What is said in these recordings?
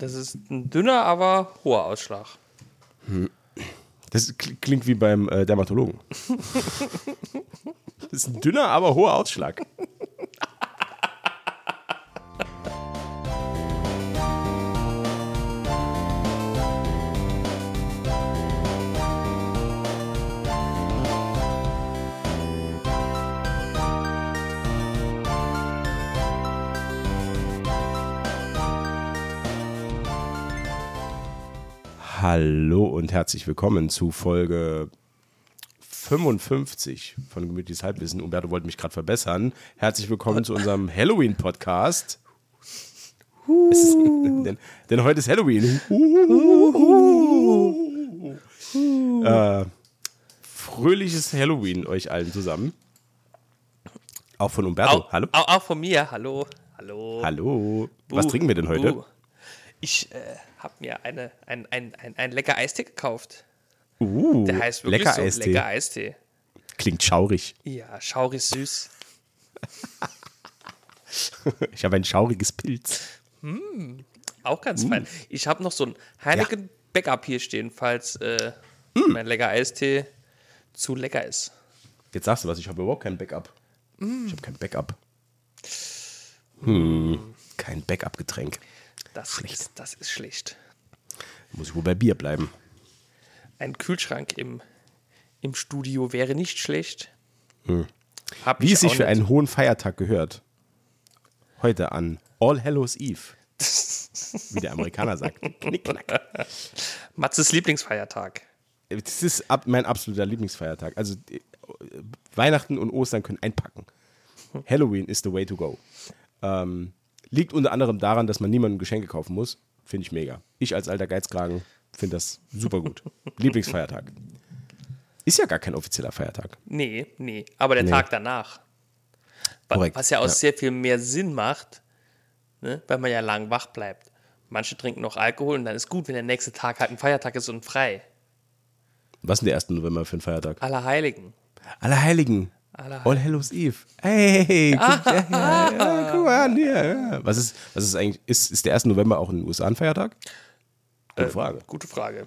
Das ist ein dünner, aber hoher Ausschlag. Das klingt wie beim äh, Dermatologen. das ist ein dünner, aber hoher Ausschlag. Hallo und herzlich willkommen zu Folge 55 von Gemütliches Halbwissen. Umberto wollte mich gerade verbessern. Herzlich willkommen zu unserem Halloween-Podcast. denn, denn, heute ist Halloween. äh, fröhliches Halloween euch allen zusammen. Auch von Umberto. Auch, hallo. Auch, auch, von mir. Hallo. Hallo. Hallo. Buh, Was trinken wir denn heute? Buh. Ich äh, habe mir eine, ein, ein, ein, ein lecker Eistee gekauft. Uh, Der heißt wirklich lecker so, Eistee. lecker Eistee. Klingt schaurig. Ja, schaurig süß. ich habe ein schauriges Pilz. Mm, auch ganz mm. fein. Ich habe noch so ein Heineken ja. Backup hier stehen, falls äh, mm. mein lecker Eistee zu lecker ist. Jetzt sagst du was, ich habe überhaupt kein Backup. Ich habe kein Backup. Hm, kein Backup-Getränk. Das, schlecht. Ist, das ist schlecht. Muss ich wohl bei Bier bleiben. Ein Kühlschrank im, im Studio wäre nicht schlecht. Hm. Wie es sich für einen hohen Feiertag gehört. Heute an All Hallows Eve. Wie der Amerikaner sagt. Knickknack. Matzes Lieblingsfeiertag. Das ist mein absoluter Lieblingsfeiertag. Also Weihnachten und Ostern können einpacken. Halloween is the way to go. Ähm, Liegt unter anderem daran, dass man niemandem Geschenke kaufen muss. Finde ich mega. Ich als alter Geizkragen finde das super gut. Lieblingsfeiertag. Ist ja gar kein offizieller Feiertag. Nee, nee. Aber der nee. Tag danach. Korrekt. Was ja auch ja. sehr viel mehr Sinn macht, ne? weil man ja lang wach bleibt. Manche trinken noch Alkohol und dann ist gut, wenn der nächste Tag halt ein Feiertag ist und frei. Was ist denn der 1. November für ein Feiertag? Allerheiligen. Allerheiligen. All Hallows Eve. Hey, guck, ja, ja, ja, guck mal an hier. Was ist, was ist eigentlich, ist, ist der 1. November auch in den USA ein Feiertag? Gute äh, Frage. Gute Frage.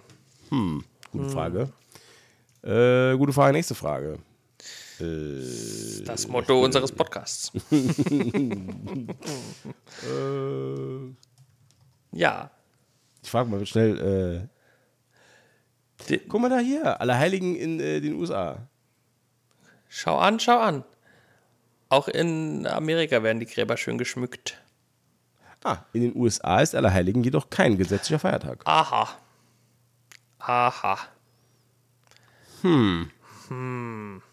Hm, gute hm. Frage. Äh, gute Frage, nächste Frage. Äh, das Motto äh, unseres Podcasts. Äh. ja. Ich frage mal schnell. Äh, guck mal da hier, Allerheiligen in den USA. Schau an, schau an. Auch in Amerika werden die Gräber schön geschmückt. Ah, in den USA ist Allerheiligen jedoch kein gesetzlicher Feiertag. Aha. Aha. Hm. Hm.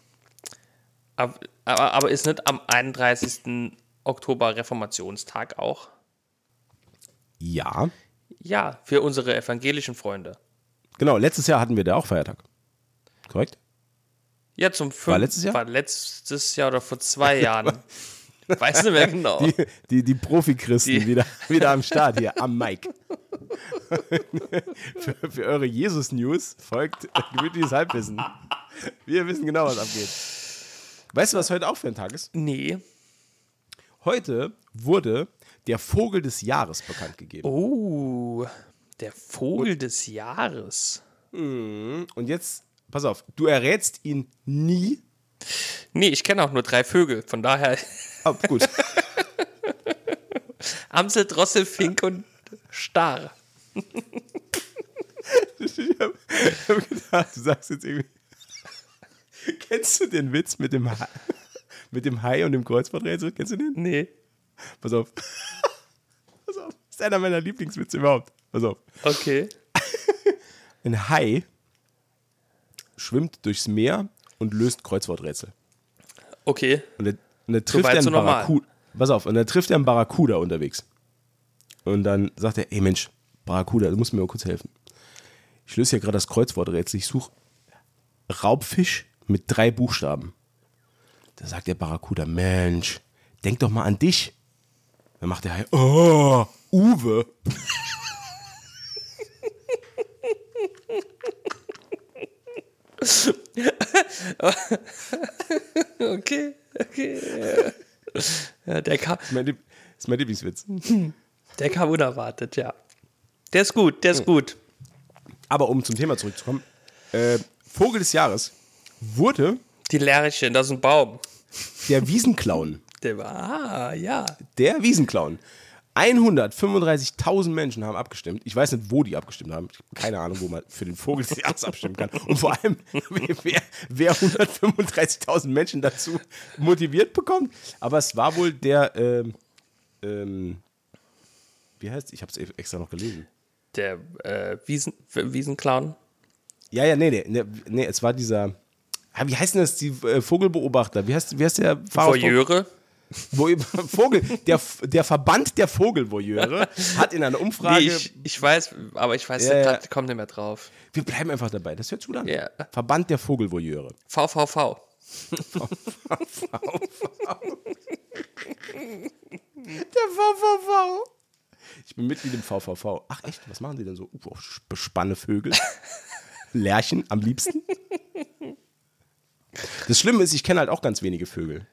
Aber, aber, aber ist nicht am 31. Oktober Reformationstag auch? Ja. Ja, für unsere evangelischen Freunde. Genau, letztes Jahr hatten wir da auch Feiertag. Korrekt? Ja, zum fünf, War letztes Jahr? War letztes Jahr oder vor zwei Jahren. Weiß nicht mehr genau. Die, die, die Profi-Christen die. wieder, wieder am Start hier, am Mic. für, für eure Jesus-News folgt gemütliches Halbwissen. Wir wissen genau, was abgeht. Weißt du, was heute auch für ein Tag ist? Nee. Heute wurde der Vogel des Jahres bekannt gegeben. Oh, der Vogel des Jahres. Mhm. Und jetzt pass auf, du errätst ihn nie. Nee, ich kenne auch nur drei Vögel, von daher. Oh, gut. Amsel, Drossel, Fink und Star. ich habe hab gedacht, du sagst jetzt irgendwie. Kennst du den Witz mit dem, Hai, mit dem Hai und dem Kreuzworträtsel? Kennst du den? Nee. Pass auf. Pass auf. Das ist einer meiner Lieblingswitze überhaupt. Pass auf. Okay. Ein Hai schwimmt durchs Meer und löst Kreuzworträtsel. Okay. Und er, und er trifft so einen Barracuda. Pass auf, und er trifft einen Barracuda unterwegs. Und dann sagt er, ey Mensch, Barracuda, du musst mir mal kurz helfen. Ich löse hier gerade das Kreuzworträtsel. Ich suche Raubfisch mit drei Buchstaben. Da sagt der Barracuda, Mensch, denk doch mal an dich. Dann macht der Hai, oh, Uwe. okay, okay. Ja, der kam. Das ist mein, Lieb das ist mein Lieblingswitz. Der kam unerwartet, ja. Der ist gut, der ist gut. Aber um zum Thema zurückzukommen, äh, Vogel des Jahres wurde. Die Lerchen, das ist ein Baum. Der Wiesenclown. Der war, ah, ja. Der Wiesenclown. 135.000 Menschen haben abgestimmt. Ich weiß nicht, wo die abgestimmt haben. Ich habe keine Ahnung, wo man für den Vogel des Jahres abstimmen kann. Und vor allem, wer, wer 135.000 Menschen dazu motiviert bekommt. Aber es war wohl der, ähm, ähm, wie heißt Ich habe es extra noch gelesen. Der äh, Wiesen, Wiesenclown? Ja, ja, nee, nee, nee, nee, es war dieser, wie heißt denn das, die äh, Vogelbeobachter? Wie heißt, wie heißt der Fahrer? Voyeure? Vogel, der, der Verband der Vogelvoyeure hat in einer Umfrage. Nee, ich, ich, weiß, aber ich weiß, ja, der kommt nicht mehr drauf. Wir bleiben einfach dabei, das hört zu lang. Ja. Verband der Vogelvoyeure. VVV. der VVV. Ich bin Mitglied im VVV. Ach echt, was machen die denn so? Uh, bespanne Vögel. Lärchen am liebsten. Das Schlimme ist, ich kenne halt auch ganz wenige Vögel.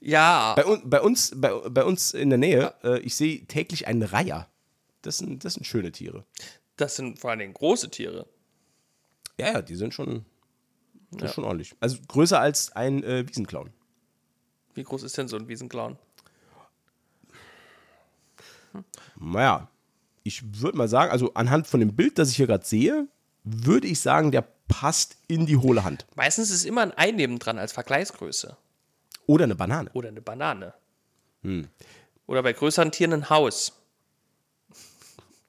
Ja. Bei, un, bei, uns, bei, bei uns in der Nähe, äh, ich sehe täglich einen Reiher. Das sind, das sind schöne Tiere. Das sind vor allem große Tiere. Ja, ja, die sind schon, ja. schon ordentlich. Also größer als ein äh, Wiesenclown. Wie groß ist denn so ein Wiesenclown? Hm. Naja, ich würde mal sagen, also anhand von dem Bild, das ich hier gerade sehe, würde ich sagen, der passt in die hohle Hand. Meistens ist immer ein Ei nebendran als Vergleichsgröße. Oder eine Banane. Oder eine Banane. Hm. Oder bei größeren Tieren ein Haus.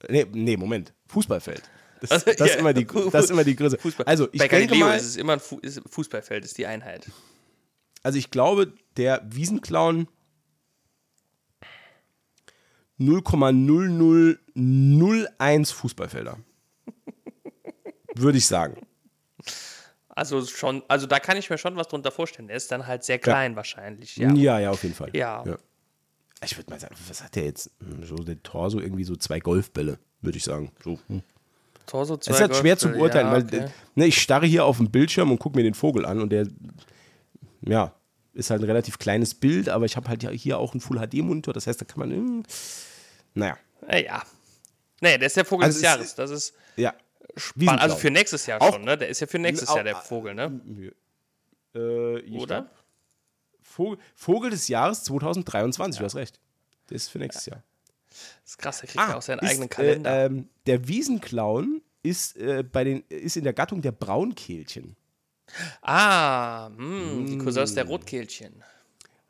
Nee, nee Moment. Fußballfeld. Das, also, das, ja, ist, immer die, das ist immer die Größe. Fußball. Also ich bei denke mal, ist es immer ein Fu ist Fußballfeld, ist die Einheit. Also ich glaube, der Wiesenclown 0,0001 Fußballfelder. Würde ich sagen. Also schon, also da kann ich mir schon was drunter vorstellen. Der ist dann halt sehr klein ja. wahrscheinlich. Ja. ja, ja, auf jeden Fall. Ja. ja. Ich würde mal sagen, was hat der jetzt? Hm, so der Torso irgendwie so zwei Golfbälle, würde ich sagen. So. Hm. Torso zwei Es ist halt schwer zu beurteilen, ja, okay. weil ne, ich starre hier auf dem Bildschirm und gucke mir den Vogel an und der, ja, ist halt ein relativ kleines Bild, aber ich habe halt hier auch einen Full HD Monitor, das heißt, da kann man, hm, naja. Ja. Nee, der ist der Vogel also des Jahres. Das ist. Ja, spannend. Also für nächstes Jahr schon, ne? Der ist ja für nächstes Jahr der Vogel, ne? Äh, Oder? Vogel, Vogel, des Jahres 2023, ja. du hast recht. Der ist für nächstes ja. Jahr. Das ist krass, der kriegt ah, ja auch seinen ist, eigenen Kalender. Äh, ähm, der Wiesenclown ist, äh, bei den, ist in der Gattung der Braunkehlchen. Ah, mh, mm. die Cousins der Rotkehlchen.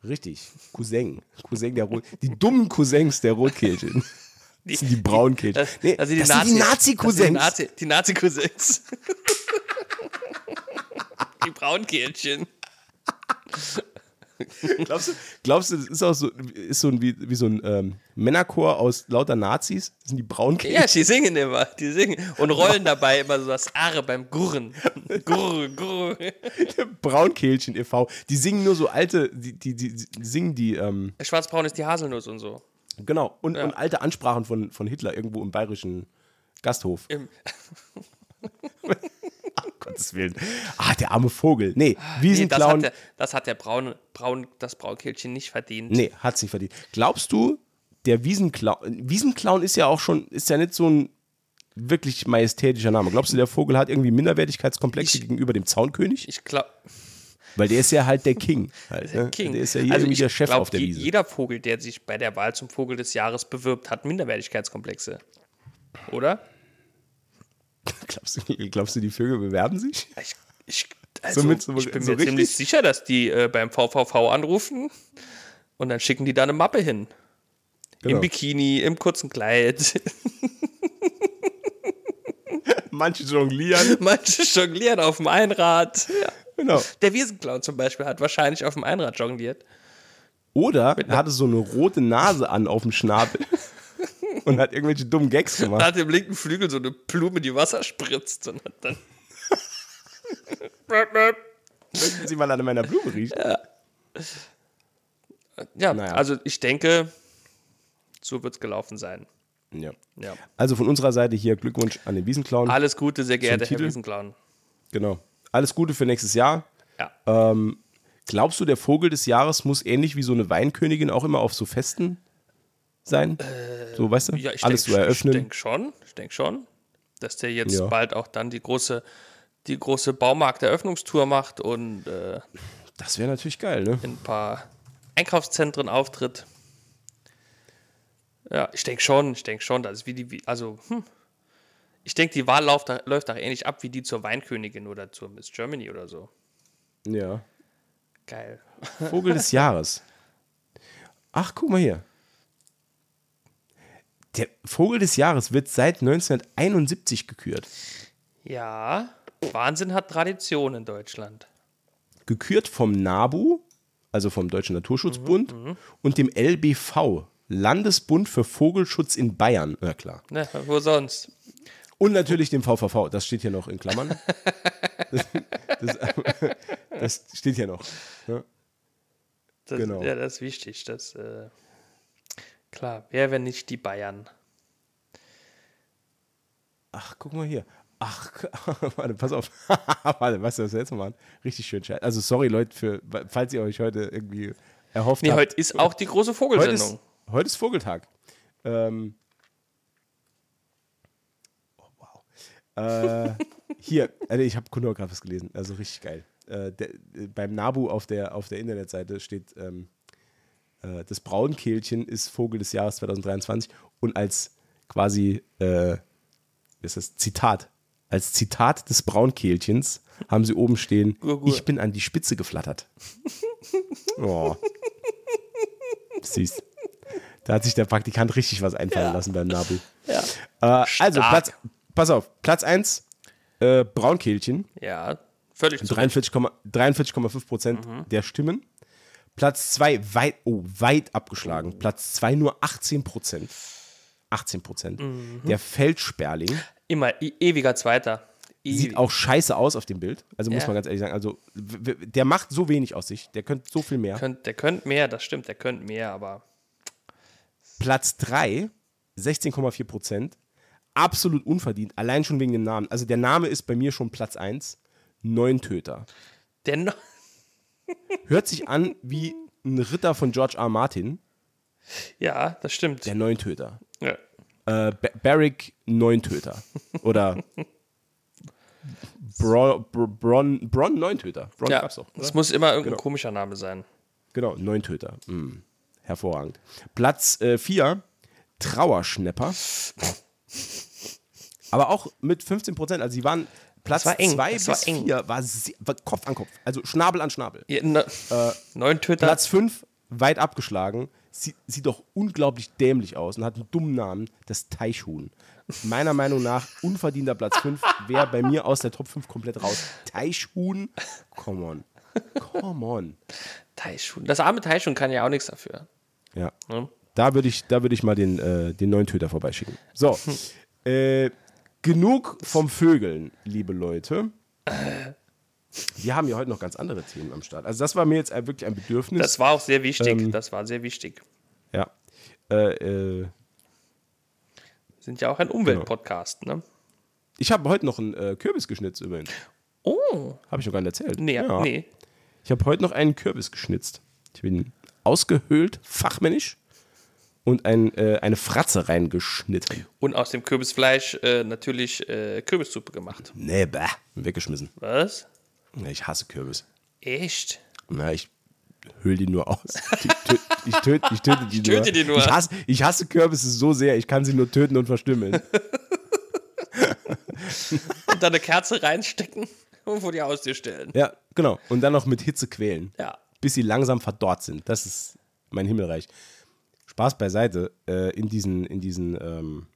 Richtig, Cousin. Cousin der Rot die dummen Cousins der Rotkehlchen. Die, das sind die Braunkehlchen. Das, nee, die das Nazi, sind die Nazi-Cousins. Die Nazi-Cousins. die Braunkehlchen. glaubst, du, glaubst du, das ist auch so, ist so ein, wie, wie so ein ähm, Männerchor aus lauter Nazis? Das sind die Braunkehlchen. Ja, die singen immer. Die singen und rollen dabei immer so das Aare beim Gurren. Gurr, gurr. Braunkehlchen e.V. Die singen nur so alte, die, die, die, die singen die. Ähm, Schwarzbraun ist die Haselnuss und so. Genau, und, ja. und alte Ansprachen von, von Hitler irgendwo im bayerischen Gasthof. Im Ach, Gottes Willen. Ah, der arme Vogel. Nee, Wiesenclown. Nee, das, hat der, das hat der Braun, Braun, das Braunkehlchen nicht verdient. Nee, hat es nicht verdient. Glaubst du, der Wiesenclown, Wiesenclown ist ja auch schon, ist ja nicht so ein wirklich majestätischer Name. Glaubst du, der Vogel hat irgendwie Minderwertigkeitskomplexe ich, gegenüber dem Zaunkönig? Ich glaube. Weil der ist ja halt der King. Halt, ne? King. Der ist ja hier also der Chef glaub, auf der Wiese. Jeder Vogel, der sich bei der Wahl zum Vogel des Jahres bewirbt, hat Minderwertigkeitskomplexe. Oder? glaubst, du, glaubst du, die Vögel bewerben sich? Ich, ich, also, so mit, so, ich bin so mir richtig? ziemlich sicher, dass die äh, beim VVV anrufen und dann schicken die da eine Mappe hin. Genau. Im Bikini, im kurzen Kleid. Manche jonglieren. Manche jonglieren auf dem Einrad. Ja. Genau. Der Wiesenclown zum Beispiel hat wahrscheinlich auf dem Einrad jongliert. Oder er hatte so eine rote Nase an auf dem Schnabel und hat irgendwelche dummen Gags gemacht. Er hat im linken Flügel so eine Blume, die Wasser spritzt und hat dann. Möchten Sie mal an meiner Blume riechen? Ja, ja naja. also ich denke, so wird es gelaufen sein. Ja. ja. Also von unserer Seite hier Glückwunsch an den Wiesenclown. Alles Gute, sehr geehrter Herr Wiesenclown. Genau alles Gute für nächstes Jahr. Ja. Ähm, glaubst du, der Vogel des Jahres muss ähnlich wie so eine Weinkönigin auch immer auf so Festen sein? Äh, so, weißt du? Ja, Alles denk, zu eröffnen. Ich denke schon, ich denke schon, dass der jetzt ja. bald auch dann die große, die große Baumarkt-Eröffnungstour macht und äh, das wäre natürlich geil, ne? In ein paar Einkaufszentren auftritt. Ja, ich denke schon, ich denke schon, dass es wie die, also, hm, ich denke, die Wahl läuft, läuft auch ähnlich ab wie die zur Weinkönigin oder zur Miss Germany oder so. Ja. Geil. Vogel des Jahres. Ach, guck mal hier. Der Vogel des Jahres wird seit 1971 gekürt. Ja, Wahnsinn hat Tradition in Deutschland. Gekürt vom NABU, also vom Deutschen Naturschutzbund, mhm, mhm. und dem LBV, Landesbund für Vogelschutz in Bayern. Ja, klar. Na, wo sonst? Und natürlich dem VVV, das steht hier noch in Klammern. das, das, das steht hier noch. Ja. Das, genau. Ja, das ist wichtig. Das, äh, klar, wer, wenn nicht die Bayern? Ach, guck mal hier. Ach, warte, pass auf. warte, weißt du, was wir jetzt machen? Richtig schön. Also, sorry, Leute, für, falls ihr euch heute irgendwie erhofft nee, habt. heute ist auch die große Vogelsendung. Heute ist, heute ist Vogeltag. Ähm, Äh, hier, also ich habe Kunor-Grafis gelesen, also richtig geil. Äh, der, beim Nabu auf der, auf der Internetseite steht, ähm, äh, das Braunkehlchen ist Vogel des Jahres 2023 und als quasi, äh, ist das Zitat, als Zitat des Braunkehlchens haben sie oben stehen, Gurgur. ich bin an die Spitze geflattert. oh. Süß. Da hat sich der Praktikant richtig was einfallen ja. lassen beim Nabu. Ja. Äh, also, Platz, pass auf, Platz 1, äh, Braunkehlchen. Ja, völlig 43,5 Prozent mhm. der Stimmen. Platz 2 weit, oh, weit abgeschlagen. Platz 2 nur 18 Prozent. 18 Prozent. Mhm. Der Feldsperling. Immer e ewiger Zweiter. Ewig. Sieht auch scheiße aus auf dem Bild. Also ja. muss man ganz ehrlich sagen. Also der macht so wenig aus sich. Der könnte so viel mehr. Könnt, der könnte mehr, das stimmt. Der könnte mehr, aber. Platz 3, 16,4 Prozent absolut unverdient, allein schon wegen dem Namen. Also der Name ist bei mir schon Platz 1. Neuntöter. Der no Hört sich an wie ein Ritter von George R. Martin. Ja, das stimmt. Der Neuntöter. Ja. Äh, Barrick Neuntöter. Oder Bron, Bron, Bron Neuntöter. Bron ja, es muss immer irgendein genau. komischer Name sein. Genau, Neuntöter. Mhm. Hervorragend. Platz 4, äh, Trauerschnepper. Aber auch mit 15 Prozent. Also sie waren Platz 2 bis 4 war, war, Kopf an Kopf. Also Schnabel an Schnabel. Ja, ne, äh, neun Twitter. Platz 5 weit abgeschlagen. Sie, sieht doch unglaublich dämlich aus und hat einen dummen Namen. Das Teichhuhn. Meiner Meinung nach unverdienter Platz 5 wäre bei mir aus der Top 5 komplett raus. Teichhuhn? Come on. Come on. Teichhuhn. Das arme Teichhuhn kann ja auch nichts dafür. Ja. ja. Da würde ich, würd ich mal den, äh, den neuen Töter vorbeischicken. So. äh, genug vom Vögeln, liebe Leute. Wir haben ja heute noch ganz andere Themen am Start. Also, das war mir jetzt wirklich ein Bedürfnis. Das war auch sehr wichtig. Ähm, das war sehr wichtig. Ja. Äh, äh, sind ja auch ein Umweltpodcast, genau. ne? Ich habe heute noch einen äh, Kürbis geschnitzt übrigens. Oh. Habe ich noch gar nicht erzählt. Nee, ja. nee. Ich habe heute noch einen Kürbis geschnitzt. Ich bin ausgehöhlt, fachmännisch und ein, äh, eine Fratze reingeschnitten. Und aus dem Kürbisfleisch äh, natürlich äh, Kürbissuppe gemacht. Nee, bäh, weggeschmissen. Was? Ich hasse Kürbis. Echt? Na, ich höhle die nur aus. Ich, tö ich, töt ich töte die ich töte nur. Die nur. Ich, hasse, ich hasse Kürbisse so sehr, ich kann sie nur töten und verstümmeln. und dann eine Kerze reinstecken und vor die Haustür stellen. Ja, genau. Und dann noch mit Hitze quälen. Ja. Bis sie langsam verdorrt sind. Das ist mein Himmelreich. Spaß beiseite, äh, in diesen, in diesen ähm,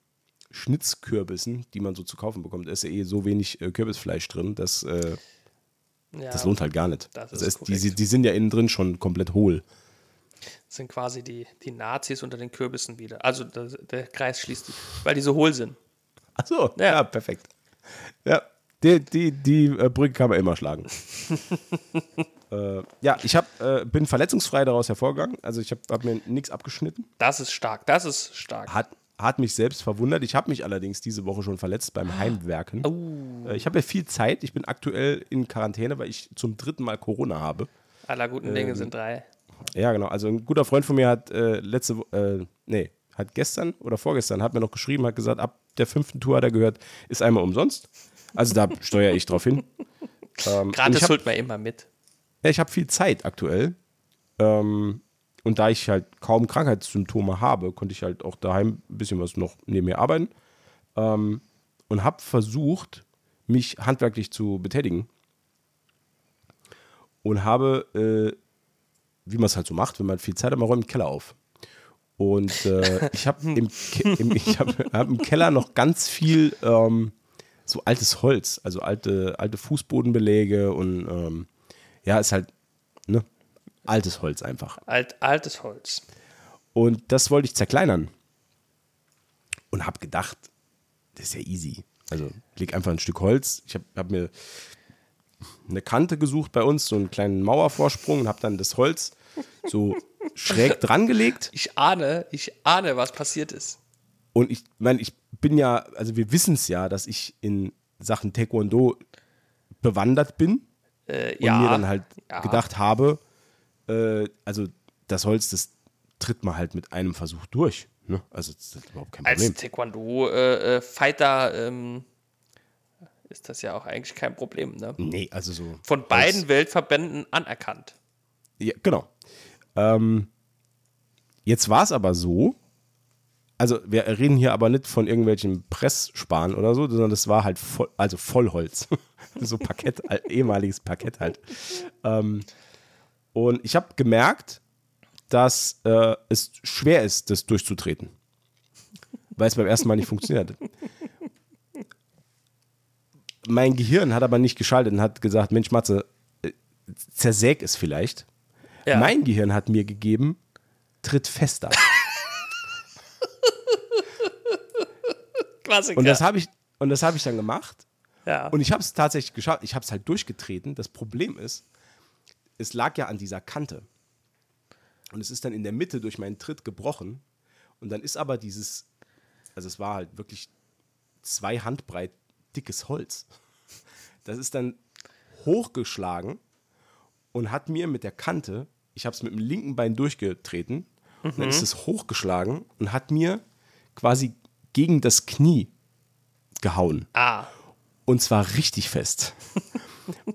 Schnitzkürbissen, die man so zu kaufen bekommt, ist ja eh so wenig äh, Kürbisfleisch drin, dass äh, ja, das lohnt halt gar nicht. Das, das heißt, die, die, sind ja innen drin schon komplett hohl. Das sind quasi die, die Nazis unter den Kürbissen wieder. Also der, der Kreis schließt, weil die so hohl sind. Ach so, ja, ja perfekt. Ja, die, die, die äh, Brücke kann man immer schlagen. äh, ja, ich hab, äh, bin verletzungsfrei daraus hervorgegangen. Also ich habe hab mir nichts abgeschnitten. Das ist stark, das ist stark. Hat, hat mich selbst verwundert. Ich habe mich allerdings diese Woche schon verletzt beim ah. Heimwerken. Oh. Äh, ich habe ja viel Zeit. Ich bin aktuell in Quarantäne, weil ich zum dritten Mal Corona habe. Aller guten Dinge ähm, sind drei. Ja, genau. Also ein guter Freund von mir hat äh, letzte, äh, nee, hat gestern oder vorgestern, hat mir noch geschrieben, hat gesagt, ab der fünften Tour hat er gehört, ist einmal umsonst. Also da steuere ich drauf hin. Ähm, Gratis holt man immer mit. Ja, ich habe viel Zeit aktuell. Ähm, und da ich halt kaum Krankheitssymptome habe, konnte ich halt auch daheim ein bisschen was noch neben mir arbeiten. Ähm, und habe versucht, mich handwerklich zu betätigen. Und habe, äh, wie man es halt so macht, wenn man viel Zeit hat, man räumt den Keller auf. Und äh, ich habe im, im, hab, hab im Keller noch ganz viel ähm, so altes Holz, also alte, alte Fußbodenbeläge und ähm, ja, ist halt ne, altes Holz einfach. Alt, altes Holz. Und das wollte ich zerkleinern. Und habe gedacht, das ist ja easy. Also leg einfach ein Stück Holz. Ich habe hab mir eine Kante gesucht bei uns, so einen kleinen Mauervorsprung und habe dann das Holz so schräg dran gelegt. Ich ahne, ich ahne, was passiert ist. Und ich meine, ich bin ja, also wir wissen es ja, dass ich in Sachen Taekwondo bewandert bin. Äh, und ja, mir dann halt ja. gedacht habe, äh, also das Holz, das tritt man halt mit einem Versuch durch. Ne? Also das ist überhaupt kein Problem. Als Taekwondo-Fighter äh, ähm, ist das ja auch eigentlich kein Problem. Ne? Nee, also so. Von beiden. Weltverbänden anerkannt. Ja, genau. Ähm, jetzt war es aber so, also wir reden hier aber nicht von irgendwelchen Presssparen oder so, sondern das war halt voll, also Vollholz. so Parkett, ehemaliges Parkett halt. Ähm, und ich habe gemerkt, dass äh, es schwer ist, das durchzutreten. Weil es beim ersten Mal nicht funktioniert hat. Mein Gehirn hat aber nicht geschaltet und hat gesagt, Mensch Matze, äh, zersäg es vielleicht. Ja. Mein Gehirn hat mir gegeben, tritt fester. Klassiker. Und das habe ich, und das habe ich dann gemacht. Ja. Und ich habe es tatsächlich geschafft. Ich habe es halt durchgetreten. Das Problem ist, es lag ja an dieser Kante. Und es ist dann in der Mitte durch meinen Tritt gebrochen. Und dann ist aber dieses, also es war halt wirklich zwei Handbreit dickes Holz. Das ist dann hochgeschlagen und hat mir mit der Kante, ich habe es mit dem linken Bein durchgetreten, mhm. und dann ist es hochgeschlagen und hat mir quasi gegen das Knie gehauen. Ah. Und zwar richtig fest.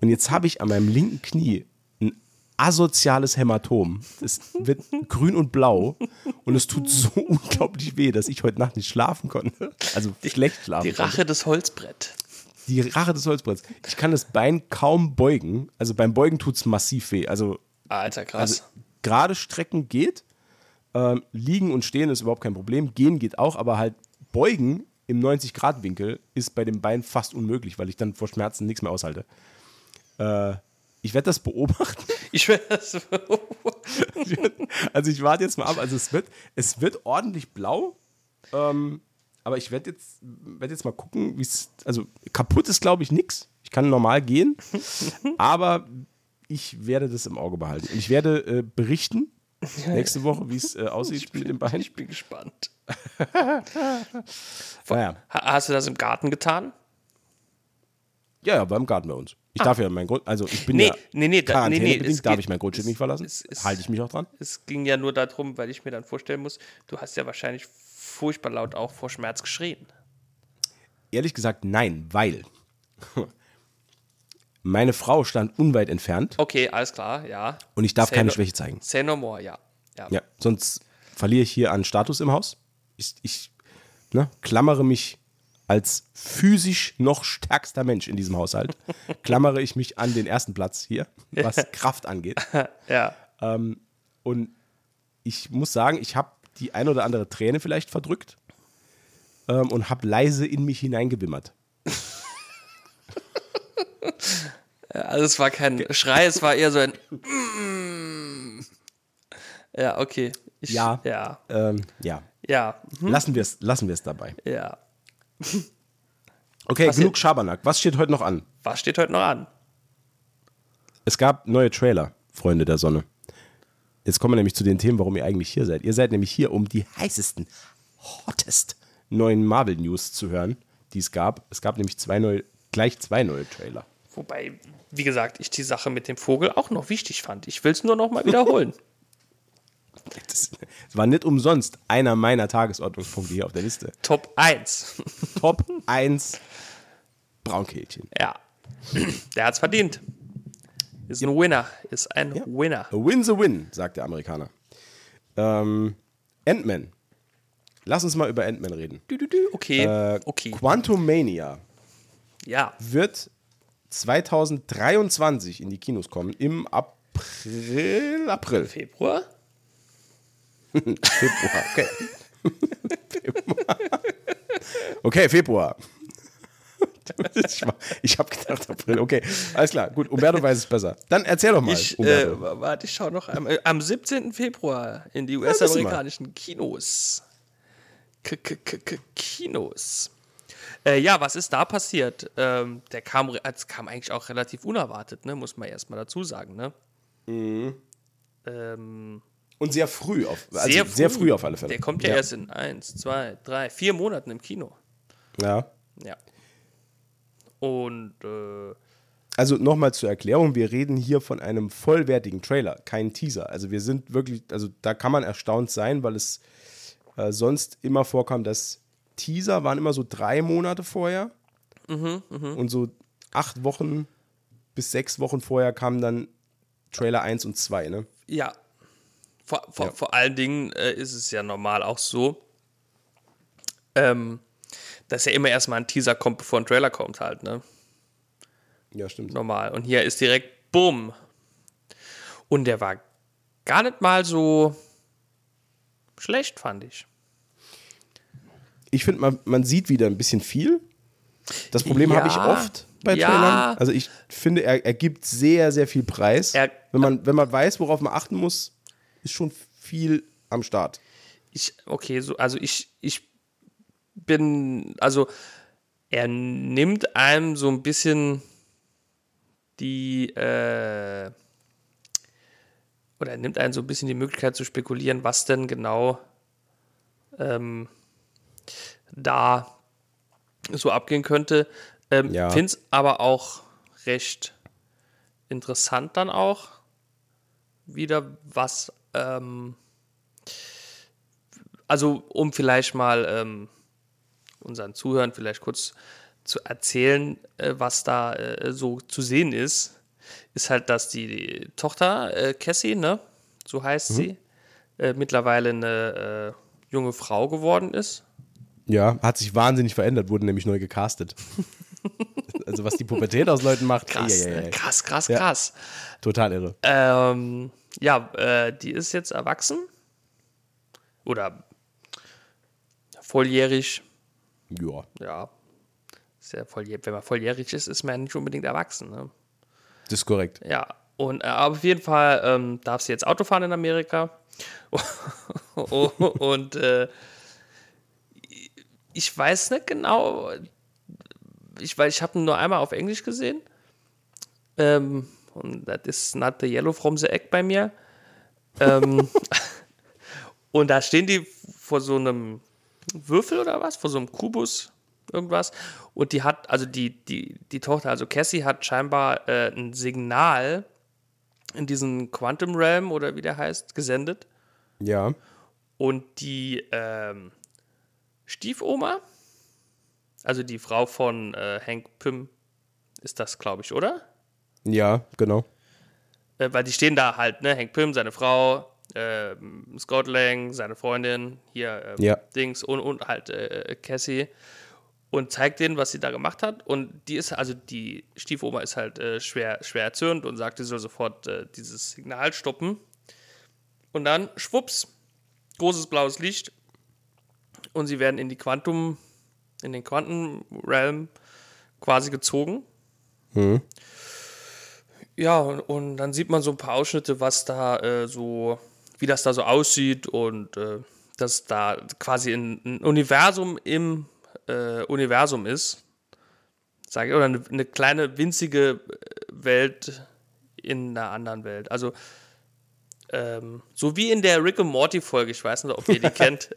und jetzt habe ich an meinem linken Knie ein asoziales Hämatom. Es wird grün und blau und es tut so unglaublich weh, dass ich heute Nacht nicht schlafen konnte. Also schlecht schlafen. Die Rache konnte. des Holzbrett. Die Rache des Holzbretts. Ich kann das Bein kaum beugen. Also beim Beugen tut es massiv weh. Also, Alter, krass. Also, gerade strecken geht. Ähm, liegen und stehen ist überhaupt kein Problem. Gehen geht auch, aber halt beugen im 90-Grad-Winkel ist bei dem Bein fast unmöglich, weil ich dann vor Schmerzen nichts mehr aushalte. Äh, ich werde das beobachten. Ich werde das beobachten. also ich warte jetzt mal ab. Also es wird, es wird ordentlich blau. Ähm, aber ich werde jetzt, werd jetzt mal gucken, wie es. Also kaputt ist, glaube ich, nichts. Ich kann normal gehen. aber ich werde das im Auge behalten. Und ich werde äh, berichten nächste Woche, wie es äh, aussieht bin, mit dem Bein. Ich bin gespannt. naja. Hast du das im Garten getan? Ja, ja, beim Garten bei uns. Ich ah. darf ja mein Grund, also ich bin nee, ja nee, nee, da, nee, nee, bedingt, darf ich mein Grundstück nicht verlassen. Halte ich mich auch dran. Es ging ja nur darum, weil ich mir dann vorstellen muss, du hast ja wahrscheinlich furchtbar laut auch vor Schmerz geschrien. Ehrlich gesagt, nein, weil meine Frau stand unweit entfernt. Okay, alles klar, ja. Und ich darf say keine no, Schwäche zeigen. Say no more, ja. Ja, ja sonst verliere ich hier an Status im Haus. Ich, ich ne, klammere mich als physisch noch stärkster Mensch in diesem Haushalt, klammere ich mich an den ersten Platz hier, was Kraft angeht. ja. Ähm, und ich muss sagen, ich habe die ein oder andere Träne vielleicht verdrückt ähm, und habe leise in mich hineingewimmert. also es war kein Schrei, es war eher so ein Ja, okay. Ich, ja. Ja. Ähm, ja. Ja. Hm. Lassen wir es lassen dabei. Ja. Okay, Was genug Schabernack. Was steht heute noch an? Was steht heute noch an? Es gab neue Trailer, Freunde der Sonne. Jetzt kommen wir nämlich zu den Themen, warum ihr eigentlich hier seid. Ihr seid nämlich hier, um die heißesten, hottest neuen Marvel-News zu hören, die es gab. Es gab nämlich zwei neue, gleich zwei neue Trailer. Wobei, wie gesagt, ich die Sache mit dem Vogel auch noch wichtig fand. Ich will es nur noch mal wiederholen. Das war nicht umsonst einer meiner Tagesordnungspunkte hier auf der Liste. Top 1. Top 1 Braunkehlchen. Ja. Der hat's verdient. Ist ein Winner. Ist ein ja. Winner. A win's a win, sagt der Amerikaner. Ähm, Ant-Man. Lass uns mal über Ant-Man reden. Du, du, du. Okay. Äh, okay. Quantum Mania. Ja. Wird 2023 in die Kinos kommen. Im April. April. Februar? Februar, okay. Februar. Okay, Februar. ich habe gedacht April, okay. Alles klar, gut, Umberto weiß es besser. Dann erzähl doch mal. Ich, äh, warte, ich schau noch am, äh, am 17. Februar in die US-amerikanischen Kinos. K -k -k Kinos. Äh, ja, was ist da passiert? Ähm, der kam, es kam eigentlich auch relativ unerwartet, ne? muss man erstmal dazu sagen. Ne? Mhm. Ähm, und sehr früh, auf, also sehr, früh, sehr früh auf alle Fälle. Der kommt ja, ja, erst in eins, zwei, drei, vier Monaten im Kino. Ja. Ja. Und äh, also nochmal zur Erklärung, wir reden hier von einem vollwertigen Trailer, kein Teaser. Also wir sind wirklich, also da kann man erstaunt sein, weil es äh, sonst immer vorkam, dass Teaser waren immer so drei Monate vorher. Mhm, mh. Und so acht Wochen bis sechs Wochen vorher kamen dann Trailer 1 und 2, ne? Ja. Vor, vor, ja. vor allen Dingen äh, ist es ja normal auch so, ähm, dass ja immer erstmal ein Teaser kommt, bevor ein Trailer kommt, halt, ne? Ja, stimmt. Normal. Und hier ist direkt Bumm. Und der war gar nicht mal so schlecht, fand ich ich finde, man, man sieht wieder ein bisschen viel. Das Problem ja, habe ich oft bei ja. Trailern. Also ich finde, er, er gibt sehr, sehr viel Preis. Er, wenn, man, wenn man weiß, worauf man achten muss, ist schon viel am Start. Ich, okay, so, also ich, ich bin, also er nimmt einem so ein bisschen die, äh, oder er nimmt einem so ein bisschen die Möglichkeit zu spekulieren, was denn genau ähm, da so abgehen könnte. Ähm, ja. Finde es aber auch recht interessant dann auch wieder, was, ähm, also um vielleicht mal ähm, unseren Zuhörern vielleicht kurz zu erzählen, äh, was da äh, so zu sehen ist, ist halt, dass die, die Tochter äh, Cassie, ne, so heißt mhm. sie, äh, mittlerweile eine äh, junge Frau geworden ist. Ja, hat sich wahnsinnig verändert, wurde nämlich neu gecastet. also was die Pubertät aus Leuten macht. Krass, ja, ja, ja. krass, krass, ja. krass. Total irre. Ähm, ja, äh, die ist jetzt erwachsen. Oder volljährig. Ja. Ja. Sehr volljährig. Wenn man volljährig ist, ist man nicht unbedingt erwachsen. Ne? Das ist korrekt. Ja. Und äh, aber auf jeden Fall ähm, darf sie jetzt Auto fahren in Amerika. und äh, ich weiß nicht genau, ich, weil ich habe ihn nur einmal auf Englisch gesehen. Ähm, und das ist not the yellow from the egg bei mir. ähm, und da stehen die vor so einem Würfel oder was, vor so einem Kubus, irgendwas. Und die hat, also die, die, die Tochter, also Cassie, hat scheinbar äh, ein Signal in diesen Quantum Realm oder wie der heißt, gesendet. Ja. Und die ähm, Stiefoma, also die Frau von äh, Hank Pym, ist das, glaube ich, oder? Ja, genau. Äh, weil die stehen da halt, ne? Hank Pym, seine Frau, äh, Scott Lang, seine Freundin, hier äh, ja. Dings und, und halt äh, Cassie und zeigt denen, was sie da gemacht hat. Und die ist, also die Stiefoma ist halt äh, schwer, schwer erzürnt und sagt, sie soll sofort äh, dieses Signal stoppen. Und dann, schwupps, großes blaues Licht und sie werden in die Quantum, in den Quantenrealm quasi gezogen. Mhm. Ja, und, und, dann sieht man so ein paar Ausschnitte, was da äh, so, wie das da so aussieht und äh, dass da quasi ein, ein Universum im äh, Universum ist. Sage ich, oder eine, eine kleine winzige Welt in einer anderen Welt. Also ähm, so wie in der Rick and Morty Folge, ich weiß nicht, ob ihr die kennt.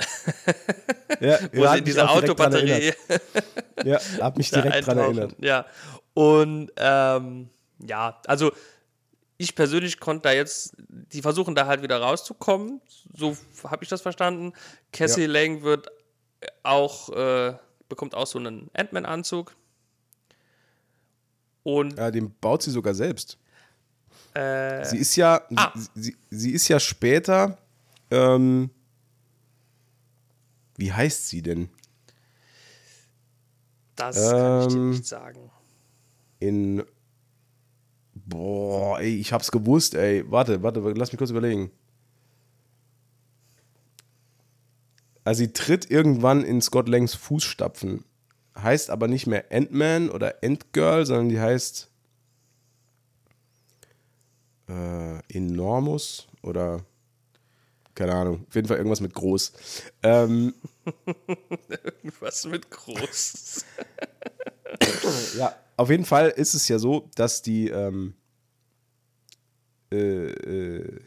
ja, wo sie in dieser Autobatterie. ja, hab mich direkt dran erinnert. Ja. Und ähm, ja, also ich persönlich konnte da jetzt, die versuchen da halt wieder rauszukommen, so habe ich das verstanden. Cassie ja. Lang wird auch, äh, bekommt auch so einen Ant-Man-Anzug. Und ja, den baut sie sogar selbst. Äh, sie ist ja, ah. sie, sie, ist ja später, ähm, wie heißt sie denn? Das ähm, kann ich dir ähm, nicht sagen. In, boah, ey, ich hab's gewusst, ey. Warte, warte, lass mich kurz überlegen. Also sie tritt irgendwann in Scott Langs Fußstapfen. Heißt aber nicht mehr Ant-Man oder Ant-Girl, sondern die heißt äh, Enormus oder keine Ahnung, auf jeden Fall irgendwas mit groß. Ähm, irgendwas mit groß. ja, auf jeden Fall ist es ja so, dass die ähm, äh, äh,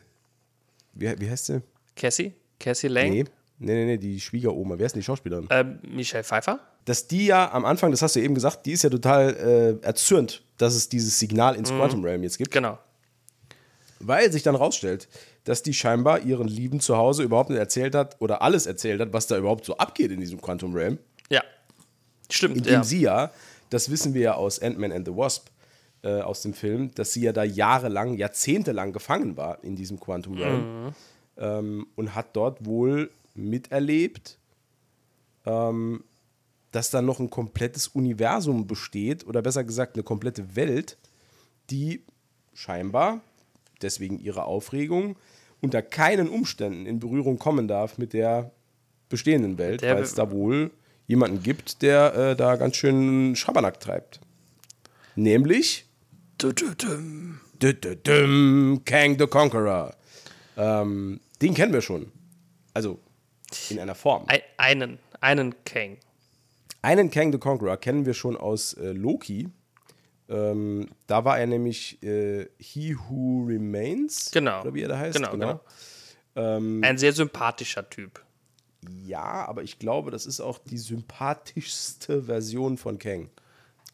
wie, wie heißt sie? Cassie? Cassie Lang? Nee, nee, nee, nee die Schwiegeroma. Wer ist denn die Schauspielerin? Ähm, Michelle Pfeiffer? Dass die ja am Anfang, das hast du eben gesagt, die ist ja total äh, erzürnt, dass es dieses Signal ins mhm. Quantum Realm jetzt gibt. Genau. Weil sich dann rausstellt, dass die scheinbar ihren Lieben zu Hause überhaupt nicht erzählt hat oder alles erzählt hat, was da überhaupt so abgeht in diesem Quantum Realm. Ja, stimmt. Indem ja. sie ja, das wissen wir ja aus Ant-Man and the Wasp, äh, aus dem Film, dass sie ja da jahrelang, jahrzehntelang gefangen war in diesem Quantum Realm mhm. ähm, und hat dort wohl miterlebt, ähm, dass da noch ein komplettes Universum besteht oder besser gesagt eine komplette Welt, die scheinbar deswegen ihre Aufregung, unter keinen Umständen in Berührung kommen darf mit der bestehenden Welt, weil es da wohl jemanden gibt, der äh, da ganz schön Schabernack treibt. Nämlich du, du, dum. Du, Kang the Conqueror. Ähm, den kennen wir schon. Also in einer Form. Ein, einen, einen Kang. Einen Kang the Conqueror kennen wir schon aus äh, Loki. Ähm, da war er nämlich äh, He Who Remains. Genau. Oder wie er da heißt. Genau, genau. genau. Ähm, Ein sehr sympathischer Typ. Ja, aber ich glaube, das ist auch die sympathischste Version von Kang.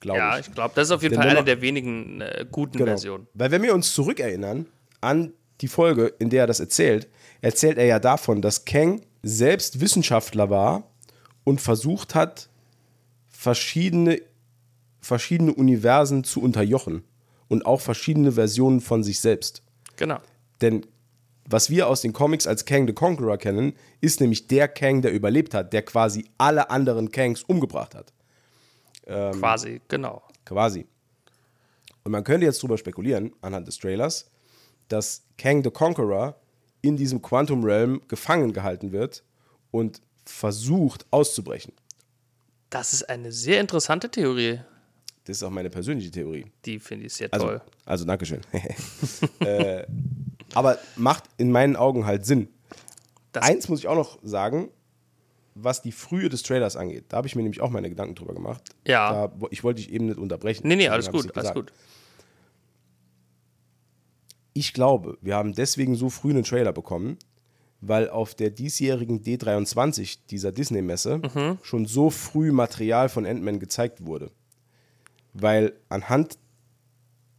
Ja, ich, ich glaube, das ist auf jeden Denn Fall eine der wenigen äh, guten genau. Versionen. Weil wenn wir uns zurückerinnern an die Folge, in der er das erzählt, erzählt er ja davon, dass Kang selbst Wissenschaftler war und versucht hat, verschiedene verschiedene Universen zu unterjochen und auch verschiedene Versionen von sich selbst. Genau. Denn was wir aus den Comics als Kang the Conqueror kennen, ist nämlich der Kang, der überlebt hat, der quasi alle anderen Kangs umgebracht hat. Ähm, quasi, genau. Quasi. Und man könnte jetzt drüber spekulieren, anhand des Trailers, dass Kang the Conqueror in diesem Quantum Realm gefangen gehalten wird und versucht auszubrechen. Das ist eine sehr interessante Theorie. Das ist auch meine persönliche Theorie. Die finde ich sehr also, toll. Also, Dankeschön. äh, aber macht in meinen Augen halt Sinn. Das Eins muss ich auch noch sagen, was die Frühe des Trailers angeht. Da habe ich mir nämlich auch meine Gedanken drüber gemacht. Ja. Da, ich wollte dich eben nicht unterbrechen. Nee, nee, alles gut, alles gut. Ich glaube, wir haben deswegen so früh einen Trailer bekommen, weil auf der diesjährigen D23 dieser Disney-Messe mhm. schon so früh Material von Ant-Man gezeigt wurde weil anhand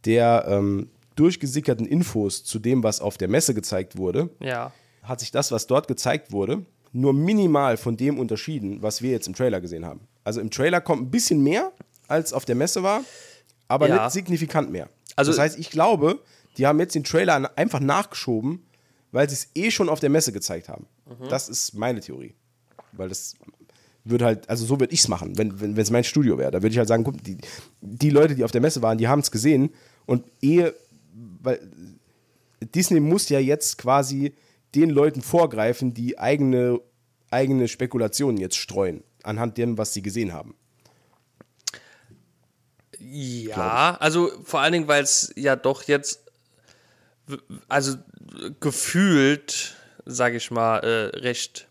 der ähm, durchgesickerten Infos zu dem, was auf der Messe gezeigt wurde, ja. hat sich das, was dort gezeigt wurde, nur minimal von dem unterschieden, was wir jetzt im Trailer gesehen haben. Also im Trailer kommt ein bisschen mehr, als auf der Messe war, aber ja. nicht signifikant mehr. Also das heißt, ich glaube, die haben jetzt den Trailer einfach nachgeschoben, weil sie es eh schon auf der Messe gezeigt haben. Mhm. Das ist meine Theorie. Weil das würde halt, also so würde ich es machen, wenn es wenn, mein Studio wäre. Da würde ich halt sagen, guck, die, die Leute, die auf der Messe waren, die haben es gesehen und ehe, weil Disney muss ja jetzt quasi den Leuten vorgreifen, die eigene, eigene Spekulationen jetzt streuen, anhand dem, was sie gesehen haben. Ja, also vor allen Dingen, weil es ja doch jetzt, also gefühlt, sage ich mal, äh, recht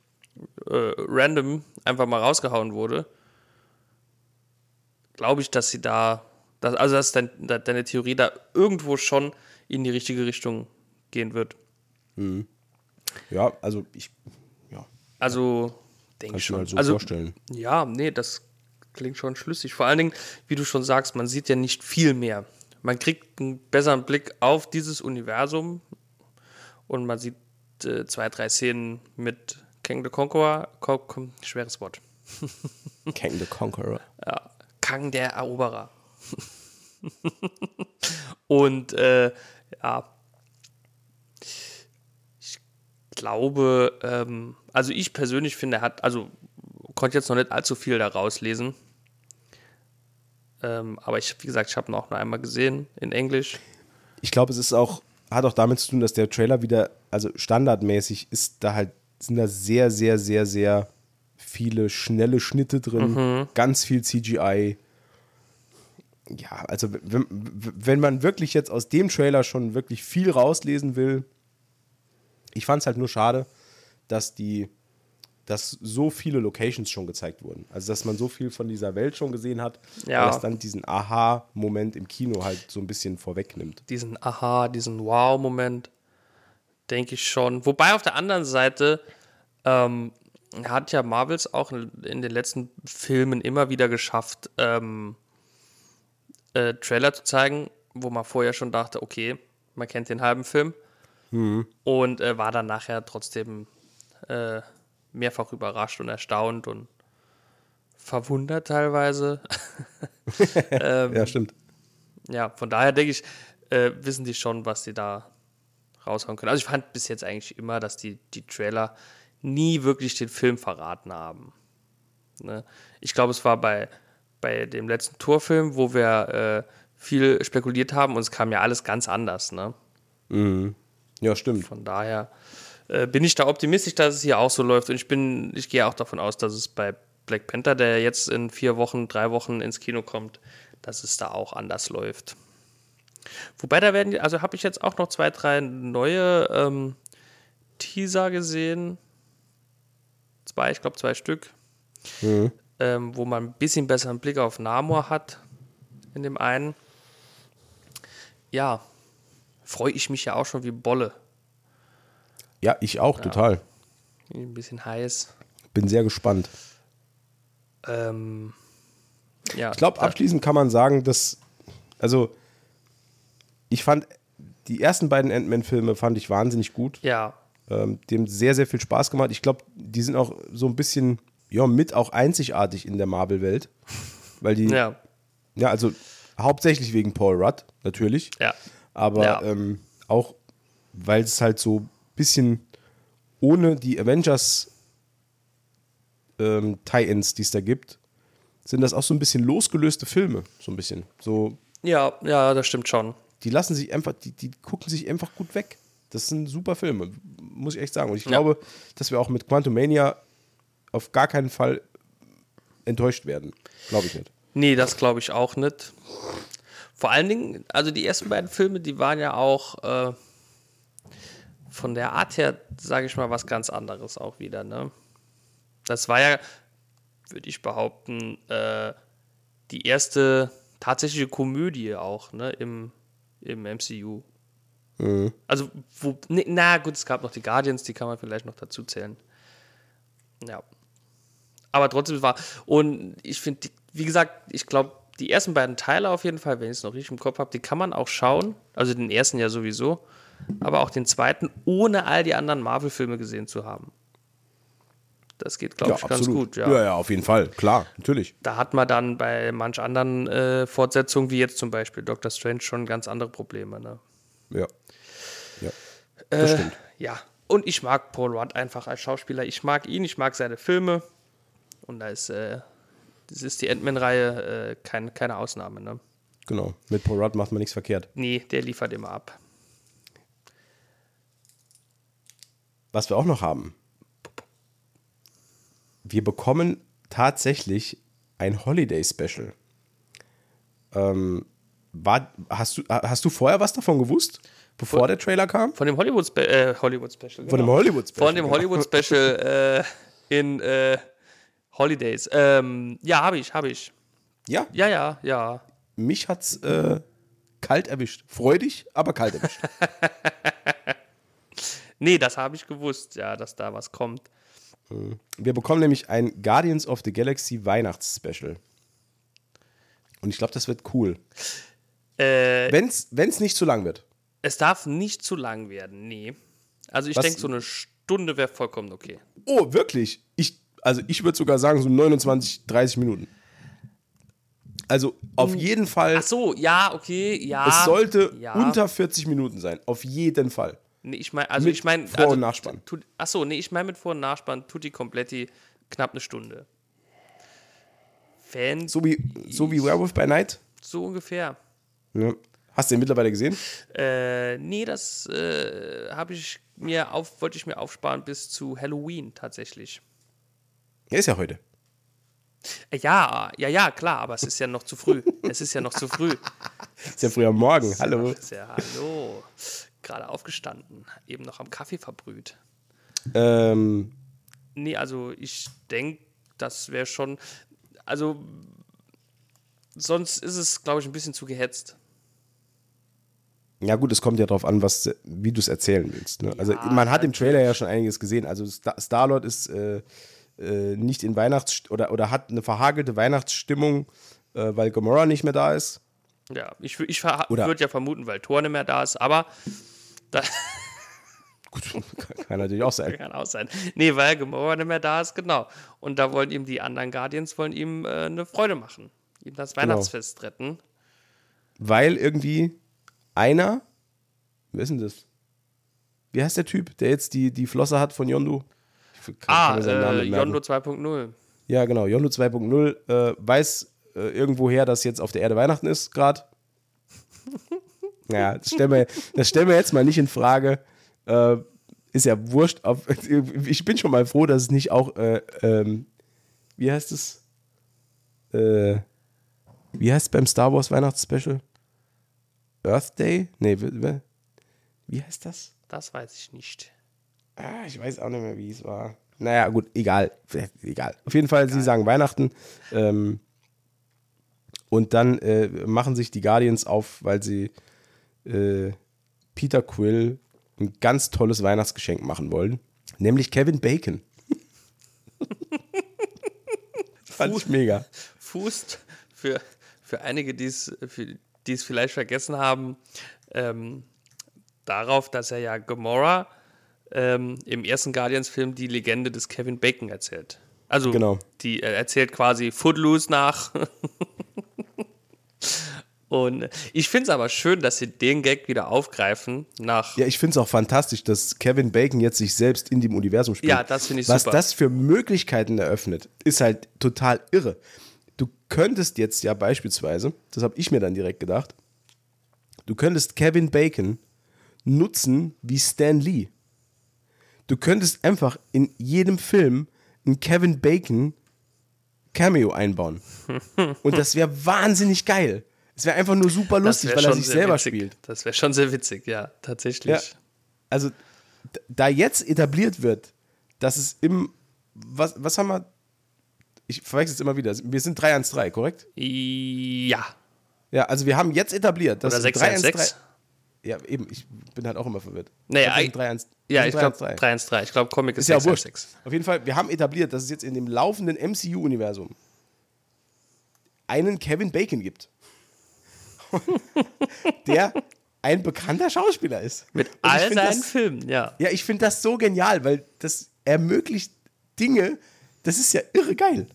äh, random einfach mal rausgehauen wurde, glaube ich, dass sie da, dass, also dass dein, deine Theorie da irgendwo schon in die richtige Richtung gehen wird. Mhm. Ja, also ich, ja. Also, denke ich schon. Halt so also, vorstellen. Ja, nee, das klingt schon schlüssig. Vor allen Dingen, wie du schon sagst, man sieht ja nicht viel mehr man kriegt einen besseren Blick auf dieses Universum und man sieht äh, zwei, drei Szenen mit Kang the Conqueror. schweres Wort. Kang the Conqueror. Ja, Kang der Eroberer. und äh, ja, ich glaube, ähm, also ich persönlich finde, er hat, also konnte jetzt noch nicht allzu viel daraus lesen. Ähm, aber ich, wie gesagt, ich habe ihn auch nur einmal gesehen in Englisch. Ich glaube, es ist auch, hat auch damit zu tun, dass der Trailer wieder, also standardmäßig ist da halt, sind da sehr, sehr, sehr, sehr viele schnelle Schnitte drin, mhm. ganz viel CGI. Ja, also wenn, wenn man wirklich jetzt aus dem Trailer schon wirklich viel rauslesen will, ich fand es halt nur schade, dass die dass so viele Locations schon gezeigt wurden. Also, dass man so viel von dieser Welt schon gesehen hat, ja. dass dann diesen Aha-Moment im Kino halt so ein bisschen vorwegnimmt. Diesen Aha, diesen Wow-Moment, denke ich schon. Wobei auf der anderen Seite ähm, hat ja Marvels auch in den letzten Filmen immer wieder geschafft, ähm, äh, Trailer zu zeigen, wo man vorher schon dachte, okay, man kennt den halben Film. Mhm. Und äh, war dann nachher trotzdem. Äh, mehrfach überrascht und erstaunt und verwundert teilweise. ähm, ja, stimmt. Ja, von daher denke ich, äh, wissen die schon, was sie da raushauen können. Also ich fand bis jetzt eigentlich immer, dass die, die Trailer nie wirklich den Film verraten haben. Ne? Ich glaube, es war bei, bei dem letzten Torfilm, wo wir äh, viel spekuliert haben und es kam ja alles ganz anders. Ne? Mhm. Ja, stimmt. Von daher äh, bin ich da optimistisch, dass es hier auch so läuft. Und ich bin, ich gehe auch davon aus, dass es bei Black Panther, der jetzt in vier Wochen, drei Wochen ins Kino kommt, dass es da auch anders läuft. Wobei da werden, also habe ich jetzt auch noch zwei, drei neue ähm, Teaser gesehen. Zwei, ich glaube zwei Stück. Mhm. Ähm, wo man ein bisschen besseren Blick auf Namor hat in dem einen. Ja, freue ich mich ja auch schon wie Bolle. Ja, ich auch, ja. total. Ein bisschen heiß. Bin sehr gespannt. Ähm, ja, ich glaube, abschließend kann man sagen, dass, also, ich fand, die ersten beiden Ant-Man-Filme fand ich wahnsinnig gut. Ja. Ähm, dem sehr, sehr viel Spaß gemacht. Ich glaube, die sind auch so ein bisschen, ja, mit auch einzigartig in der Marvel-Welt. Weil die, ja. ja, also hauptsächlich wegen Paul Rudd, natürlich. Ja. Aber ja. Ähm, auch, weil es halt so bisschen ohne die Avengers ähm, Tie-Ins, die es da gibt, sind das auch so ein bisschen losgelöste Filme, so ein bisschen. So. Ja, ja, das stimmt schon. Die lassen sich einfach, die, die gucken sich einfach gut weg. Das sind super Filme, muss ich echt sagen. Und ich ja. glaube, dass wir auch mit Quantum Mania auf gar keinen Fall enttäuscht werden. Glaube ich nicht. Nee, das glaube ich auch nicht. Vor allen Dingen, also die ersten beiden Filme, die waren ja auch, äh, von der Art her, sage ich mal, was ganz anderes auch wieder. Ne? Das war ja, würde ich behaupten, äh, die erste tatsächliche Komödie auch ne, im, im MCU. Mhm. Also, wo, ne, na gut, es gab noch die Guardians, die kann man vielleicht noch dazu zählen. Ja. Aber trotzdem war, und ich finde, wie gesagt, ich glaube, die ersten beiden Teile auf jeden Fall, wenn ich es noch richtig im Kopf habe, die kann man auch schauen. Also den ersten ja sowieso aber auch den zweiten, ohne all die anderen Marvel-Filme gesehen zu haben. Das geht, glaube ja, ich, absolut. ganz gut. Ja. ja, ja, auf jeden Fall, klar, natürlich. Da hat man dann bei manch anderen äh, Fortsetzungen, wie jetzt zum Beispiel Doctor Strange, schon ganz andere Probleme. Ne? Ja. Ja, das äh, stimmt. Ja, und ich mag Paul Rudd einfach als Schauspieler. Ich mag ihn, ich mag seine Filme. Und da ist, äh, das ist die Ant-Man-Reihe äh, kein, keine Ausnahme. Ne? Genau, mit Paul Rudd macht man nichts verkehrt. Nee, der liefert immer ab. was wir auch noch haben. Wir bekommen tatsächlich ein Holiday Special. Ähm, war, hast, du, hast du vorher was davon gewusst, bevor von, der Trailer kam? Von dem Hollywood, Spe äh, Hollywood Special. Genau. Von dem genau. Hollywood Special. Von dem genau. Hollywood Special äh, in äh, Holidays. Ähm, ja, habe ich, habe ich. Ja? Ja, ja, ja. Mich hat's äh, kalt erwischt. Freudig, aber kalt erwischt. Nee, das habe ich gewusst, ja, dass da was kommt. Wir bekommen nämlich ein Guardians of the Galaxy Weihnachtsspecial. Und ich glaube, das wird cool. Äh, Wenn es nicht zu lang wird. Es darf nicht zu lang werden, nee. Also ich denke, so eine Stunde wäre vollkommen okay. Oh, wirklich? Ich, also ich würde sogar sagen, so 29, 30 Minuten. Also auf hm. jeden Fall. Ach so, ja, okay, ja. Es sollte ja. unter 40 Minuten sein. Auf jeden Fall. Nee, ich meine, also mit ich meine. Vor- also, und Nachspann. Tut, ach so, nee, ich meine mit Vor- und Nachspann tut die Kompletti knapp eine Stunde. Fan. So wie, so wie Werewolf by Night? So ungefähr. Ja. Hast du den mittlerweile gesehen? Äh, nee, das äh, habe ich mir auf, wollte ich mir aufsparen bis zu Halloween tatsächlich. Er ist ja heute. Äh, ja, ja, ja, klar, aber es ist ja noch zu früh. es ist ja noch zu früh. ist ja früh am Morgen. Hallo. Ja, hallo. Gerade aufgestanden, eben noch am Kaffee verbrüht. Ähm. Nee, also ich denke, das wäre schon. Also, sonst ist es, glaube ich, ein bisschen zu gehetzt. Ja, gut, es kommt ja darauf an, was, wie du es erzählen willst. Ne? Also, ja, man hat im Trailer ja schon einiges gesehen. Also, Star-Lord ist äh, äh, nicht in Weihnachts- oder, oder hat eine verhagelte Weihnachtsstimmung, äh, weil Gamora nicht mehr da ist. Ja, ich, ich würde ja vermuten, weil Thor nicht mehr da ist, aber. Da Gut, kann natürlich auch sein. Kann auch sein. Nee, weil Gamora nicht mehr da ist, genau. Und da wollen ihm die anderen Guardians wollen ihm äh, eine Freude machen. Ihm das genau. Weihnachtsfest genau. retten. Weil irgendwie einer, wer ist denn das? Wie heißt der Typ, der jetzt die, die Flosse hat von Yondu? ah, äh, Yondu 2.0. Ja, genau. Yondu 2.0 äh, weiß äh, irgendwoher, dass jetzt auf der Erde Weihnachten ist, gerade. Ja, das stellen, wir, das stellen wir jetzt mal nicht in Frage. Äh, ist ja wurscht. Auf, ich bin schon mal froh, dass es nicht auch, äh, ähm, wie heißt es? Äh, wie heißt es beim Star Wars Weihnachtsspecial? Earth Day? Nee, wie heißt das? Das weiß ich nicht. Ah, ich weiß auch nicht mehr, wie es war. Naja, gut, egal. Egal. Auf jeden Fall, egal. sie sagen Weihnachten. Ähm, und dann äh, machen sich die Guardians auf, weil sie äh, Peter Quill ein ganz tolles Weihnachtsgeschenk machen wollen. Nämlich Kevin Bacon. Fand ich mega. Fußt für, für einige, die es vielleicht vergessen haben, ähm, darauf, dass er ja Gamora ähm, im ersten Guardians-Film die Legende des Kevin Bacon erzählt. Also, genau. die äh, erzählt quasi Footloose nach. Und ich finde es aber schön, dass sie den Gag wieder aufgreifen nach. Ja, ich finde es auch fantastisch, dass Kevin Bacon jetzt sich selbst in dem Universum spielt. Ja, das finde ich Was super. Was das für Möglichkeiten eröffnet, ist halt total irre. Du könntest jetzt ja beispielsweise, das habe ich mir dann direkt gedacht, du könntest Kevin Bacon nutzen wie Stan Lee. Du könntest einfach in jedem Film einen Kevin Bacon Cameo einbauen. Und das wäre wahnsinnig geil. Es wäre einfach nur super lustig, weil er sich selber witzig. spielt. Das wäre schon sehr witzig, ja, tatsächlich. Ja. Also, da jetzt etabliert wird, dass es im. Was, was haben wir? Ich verwechsel es immer wieder. Wir sind 313, korrekt? Ja. Ja, also wir haben jetzt etabliert, dass Oder 616. Ja, eben, ich bin halt auch immer verwirrt. Naja, ich, 3, 1, ja, ich glaube 313. Ich glaube, Comic ist, ist ja 616. Auf jeden Fall, wir haben etabliert, dass es jetzt in dem laufenden MCU-Universum einen Kevin Bacon gibt. der ein bekannter Schauspieler ist. Mit all seinen das, Filmen, ja. Ja, ich finde das so genial, weil das ermöglicht Dinge, das ist ja irre geil.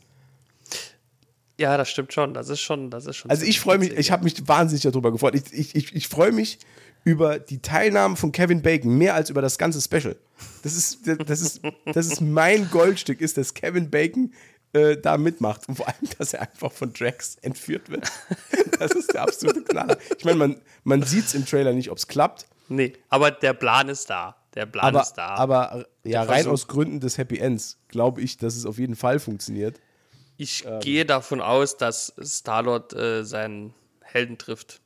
Ja, das stimmt schon. Das ist schon, das ist schon. Also ich freue mich, ich habe mich wahnsinnig darüber gefreut. Ich, ich, ich, ich freue mich über die Teilnahme von Kevin Bacon mehr als über das ganze Special. Das ist, das ist, das ist mein Goldstück, ist, dass Kevin Bacon äh, da mitmacht. Und vor allem, dass er einfach von Drax entführt wird. Das ist der absolute Knaller. Ich meine, man, man sieht es im Trailer nicht, ob es klappt. Nee, aber der Plan ist da. Der Plan aber, ist da. Aber ja, rein aus Gründen des Happy Ends glaube ich, dass es auf jeden Fall funktioniert. Ich ähm. gehe davon aus, dass Star-Lord äh, seinen Helden trifft.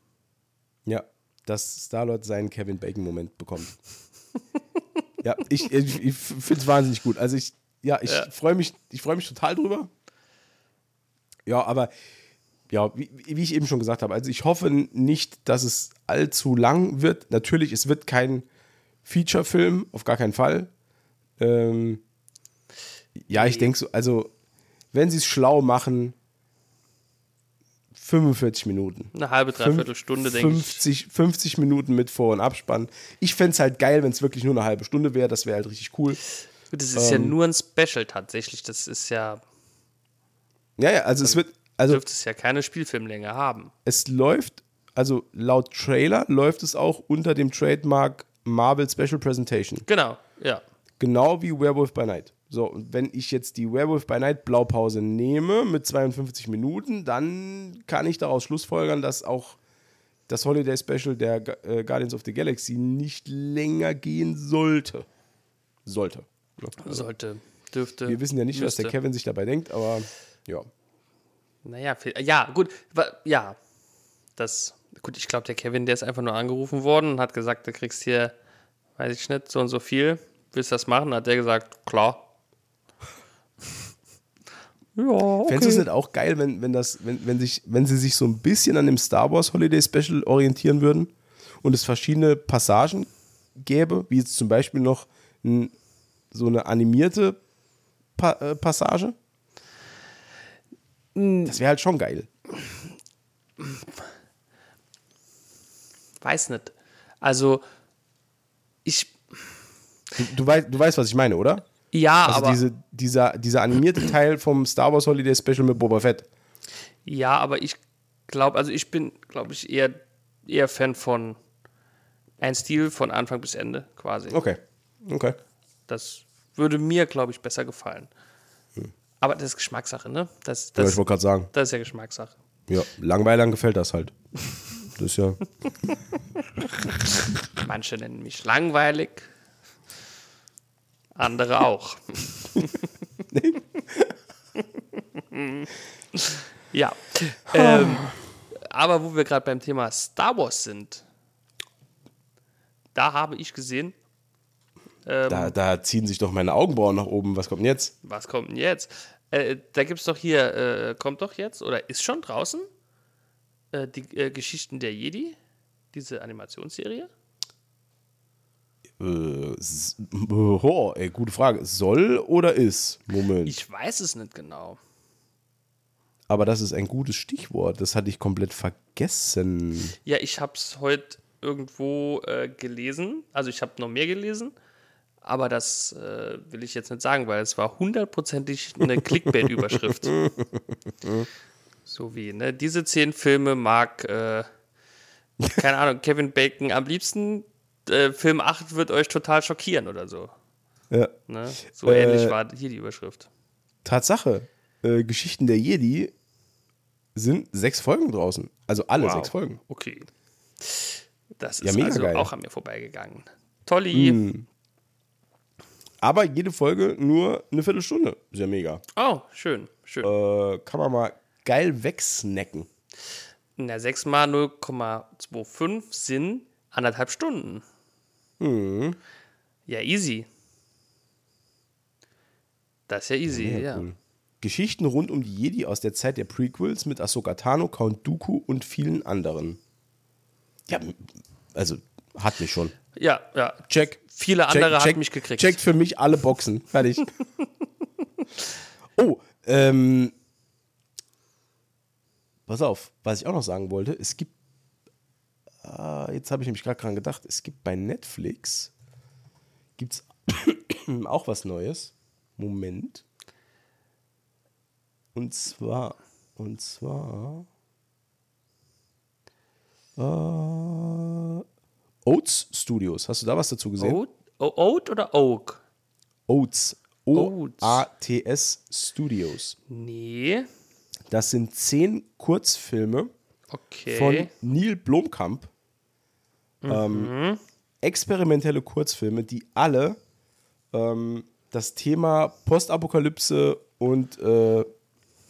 Ja, dass Star-Lord seinen Kevin Bacon-Moment bekommt. ja, ich, ich, ich finde es wahnsinnig gut. Also ich, ja, ich ja. freue mich, ich mich total drüber. Ja, aber ja, wie, wie, ich eben schon gesagt habe, also ich hoffe nicht, dass es allzu lang wird. Natürlich, es wird kein Feature-Film, auf gar keinen Fall. Ähm, ja, ich denke so, also wenn sie es schlau machen, 45 Minuten. Eine halbe, dreiviertel Stunde, denke ich. 50 Minuten mit Vor- und Abspann. Ich fände es halt geil, wenn es wirklich nur eine halbe Stunde wäre. Das wäre halt richtig cool. Das ist ähm, ja nur ein Special tatsächlich. Das ist ja. Ja, ja, also es wird. Also dürfte es ja keine Spielfilmlänge haben. Es läuft, also laut Trailer läuft es auch unter dem Trademark Marvel Special Presentation. Genau, ja. Genau wie Werewolf by Night. So, und wenn ich jetzt die Werewolf by Night Blaupause nehme mit 52 Minuten, dann kann ich daraus schlussfolgern, dass auch das Holiday Special der äh, Guardians of the Galaxy nicht länger gehen sollte. Sollte. Also, sollte, dürfte. Wir wissen ja nicht, müsste. was der Kevin sich dabei denkt, aber ja. Naja, ja, gut. Ja, das. Gut, ich glaube, der Kevin, der ist einfach nur angerufen worden und hat gesagt, du kriegst hier, weiß ich nicht, so und so viel. Willst du das machen? Hat der gesagt, klar. Ja, okay. Fändest du es nicht auch geil, wenn, wenn, das, wenn, wenn, sich, wenn sie sich so ein bisschen an dem Star Wars Holiday Special orientieren würden und es verschiedene Passagen gäbe, wie jetzt zum Beispiel noch ein, so eine animierte pa äh, Passage? Hm. Das wäre halt schon geil. Weiß nicht. Also, ich. Du, du, weißt, du weißt, was ich meine, oder? Ja, also aber. Diese, dieser, dieser animierte Teil vom Star Wars Holiday Special mit Boba Fett. Ja, aber ich glaube, also ich bin, glaube ich, eher, eher Fan von ein Stil von Anfang bis Ende quasi. Okay. Okay. Das würde mir, glaube ich, besser gefallen. Hm. Aber das ist Geschmackssache, ne? Das, das, ja, ich wollte gerade sagen. Das ist ja Geschmackssache. Ja, Langweilern gefällt das halt. Das ist ja. Manche nennen mich langweilig, andere auch. ja. Ähm, aber wo wir gerade beim Thema Star Wars sind, da habe ich gesehen. Ähm, da, da, ziehen sich doch meine Augenbrauen nach oben. Was kommt denn jetzt? Was kommt denn jetzt? Äh, da gibt es doch hier, äh, kommt doch jetzt, oder ist schon draußen, äh, die äh, Geschichten der Jedi, diese Animationsserie. Oh, ey, gute Frage. Soll oder ist? Moment. Ich weiß es nicht genau. Aber das ist ein gutes Stichwort. Das hatte ich komplett vergessen. Ja, ich habe es heute irgendwo äh, gelesen. Also ich habe noch mehr gelesen. Aber das äh, will ich jetzt nicht sagen, weil es war hundertprozentig eine Clickbait-Überschrift. so wie, ne? Diese zehn Filme mag, äh, keine Ahnung, Kevin Bacon am liebsten äh, Film 8 wird euch total schockieren oder so. Ja. Ne? So äh, ähnlich war hier die Überschrift. Tatsache. Äh, Geschichten der Jedi sind sechs Folgen draußen. Also alle wow. sechs Folgen. Okay. Das ist ja, also geil. auch an mir vorbeigegangen. Tolli. Mm. Aber jede Folge nur eine Viertelstunde. Ja mega. Oh, schön. schön. Äh, kann man mal geil wegsnacken. Na, 6 mal 0,25 sind anderthalb Stunden. Mhm. Ja, easy. Das ist ja easy, ja. ja. Cool. Geschichten rund um die Jedi aus der Zeit der Prequels mit Ahsoka Tano, Count Dooku und vielen anderen. Ja, also hat mich schon. Ja, ja. Check. Viele check, andere check, hat mich gekriegt. Checkt für mich alle Boxen. Fertig. oh, ähm. Pass auf, was ich auch noch sagen wollte, es gibt Ah, jetzt habe ich nämlich gerade dran gedacht, es gibt bei Netflix gibt's auch was Neues. Moment. Und zwar, und zwar äh, Oats Studios. Hast du da was dazu gesehen? Oat, Oat oder Oak? Oats. O-A-T-S Studios. Nee. Das sind zehn Kurzfilme okay. von Neil Blomkamp. Ähm, mhm. experimentelle Kurzfilme, die alle ähm, das Thema Postapokalypse und äh,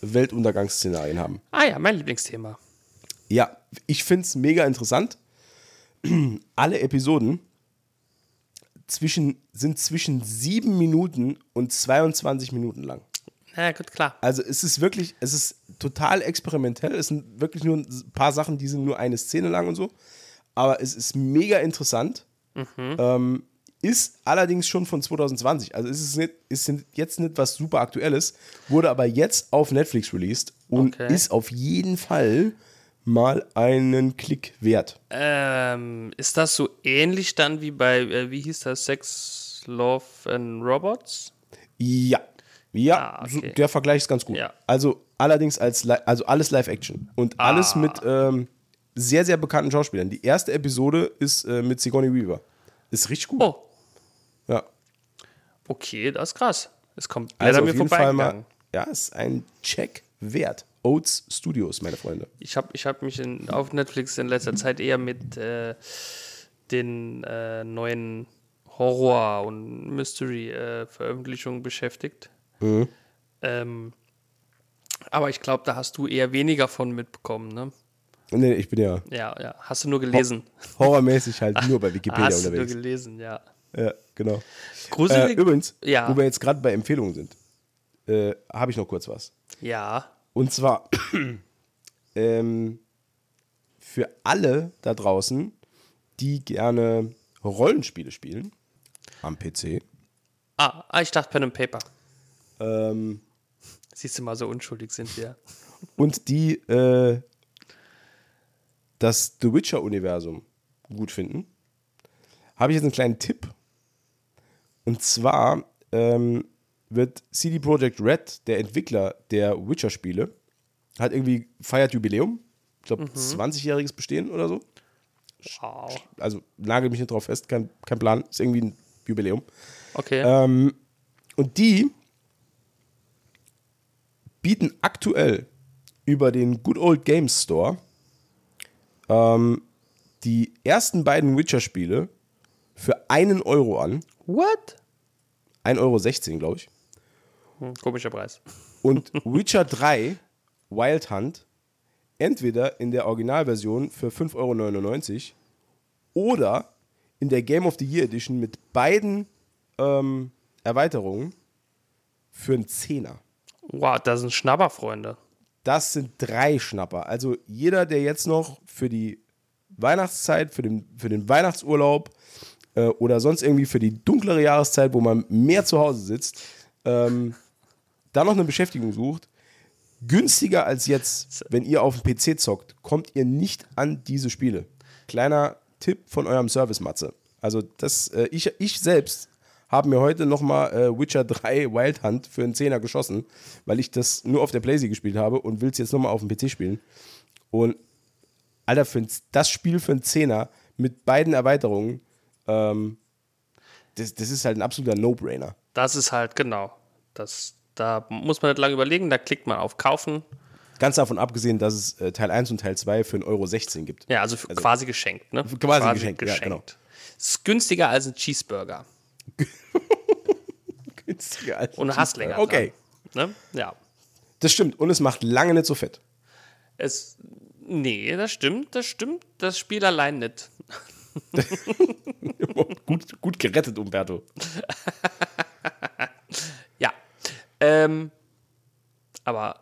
Weltuntergangsszenarien haben. Ah ja, mein Lieblingsthema. Ja, ich finde es mega interessant. Alle Episoden zwischen, sind zwischen sieben Minuten und 22 Minuten lang. Ja, gut, klar. Also es ist wirklich, es ist total experimentell. Es sind wirklich nur ein paar Sachen, die sind nur eine Szene lang und so aber es ist mega interessant. Mhm. Ähm, ist allerdings schon von 2020. Also ist es nicht, ist jetzt nicht was super Aktuelles, wurde aber jetzt auf Netflix released. und okay. ist auf jeden Fall mal einen Klick wert. Ähm, ist das so ähnlich dann wie bei, äh, wie hieß das, Sex, Love and Robots? Ja. Ja, ah, okay. der Vergleich ist ganz gut. Ja. Also allerdings als also alles Live-Action und ah. alles mit ähm, sehr, sehr bekannten Schauspielern. Die erste Episode ist äh, mit Sigourney Weaver. Ist richtig gut. Oh. Ja. Okay, das ist krass. Es kommt leider also mir vorbei. Mal, ja, ist ein Check wert. Oats Studios, meine Freunde. Ich habe ich hab mich in, auf Netflix in letzter Zeit eher mit äh, den äh, neuen Horror- und Mystery-Veröffentlichungen äh, beschäftigt. Mhm. Ähm, aber ich glaube, da hast du eher weniger von mitbekommen, ne? Nee, ich bin ja. Ja, ja. Hast du nur gelesen? Horrormäßig halt nur bei Wikipedia Hast unterwegs. Hast du nur gelesen, ja. Ja, genau. Gruselig. Äh, übrigens, ja. wo wir jetzt gerade bei Empfehlungen sind, äh, habe ich noch kurz was. Ja. Und zwar ähm, für alle da draußen, die gerne Rollenspiele spielen am PC. Ah, ah ich dachte Pen and Paper. Ähm, Siehst du mal, so unschuldig sind wir. Und die äh, das The Witcher-Universum gut finden, habe ich jetzt einen kleinen Tipp. Und zwar ähm, wird CD Projekt Red, der Entwickler der Witcher-Spiele, hat irgendwie feiert Jubiläum. Ich glaube, mhm. 20-jähriges Bestehen oder so. Wow. Also nagel mich nicht drauf fest, kein, kein Plan, ist irgendwie ein Jubiläum. Okay. Ähm, und die bieten aktuell über den Good Old Games Store ähm, die ersten beiden Witcher-Spiele für einen Euro an. What? 1,16 Euro, glaube ich. Hm, komischer Preis. Und Witcher 3 Wild Hunt entweder in der Originalversion für 5,99 Euro oder in der Game of the Year Edition mit beiden ähm, Erweiterungen für einen Zehner. Wow, das sind Schnapper, Freunde. Das sind drei Schnapper. Also jeder, der jetzt noch für die Weihnachtszeit, für den, für den Weihnachtsurlaub äh, oder sonst irgendwie für die dunklere Jahreszeit, wo man mehr zu Hause sitzt, ähm, da noch eine Beschäftigung sucht, günstiger als jetzt, wenn ihr auf dem PC zockt, kommt ihr nicht an diese Spiele. Kleiner Tipp von eurem Service-Matze. Also das, äh, ich, ich selbst habe mir heute nochmal äh, Witcher 3 Wild Hunt für einen Zehner geschossen, weil ich das nur auf der Playsee gespielt habe und will es jetzt nochmal auf dem PC spielen. Und Alter, für das Spiel für einen Zehner mit beiden Erweiterungen, ähm, das, das ist halt ein absoluter No-Brainer. Das ist halt, genau. Das, da muss man nicht lange überlegen, da klickt man auf Kaufen. Ganz davon abgesehen, dass es äh, Teil 1 und Teil 2 für 1,16 Euro gibt. Ja, also, also, quasi geschenkt, ne? Quasi, quasi geschenkt, geschenkt, ja, genau. Ist günstiger als ein Cheeseburger. günstiger als Und hast länger. Okay. Ne? Ja. Das stimmt. Und es macht lange nicht so fett. Es, nee, das stimmt, das stimmt. Das Spiel allein nicht. gut, gut gerettet, Umberto. Ähm, aber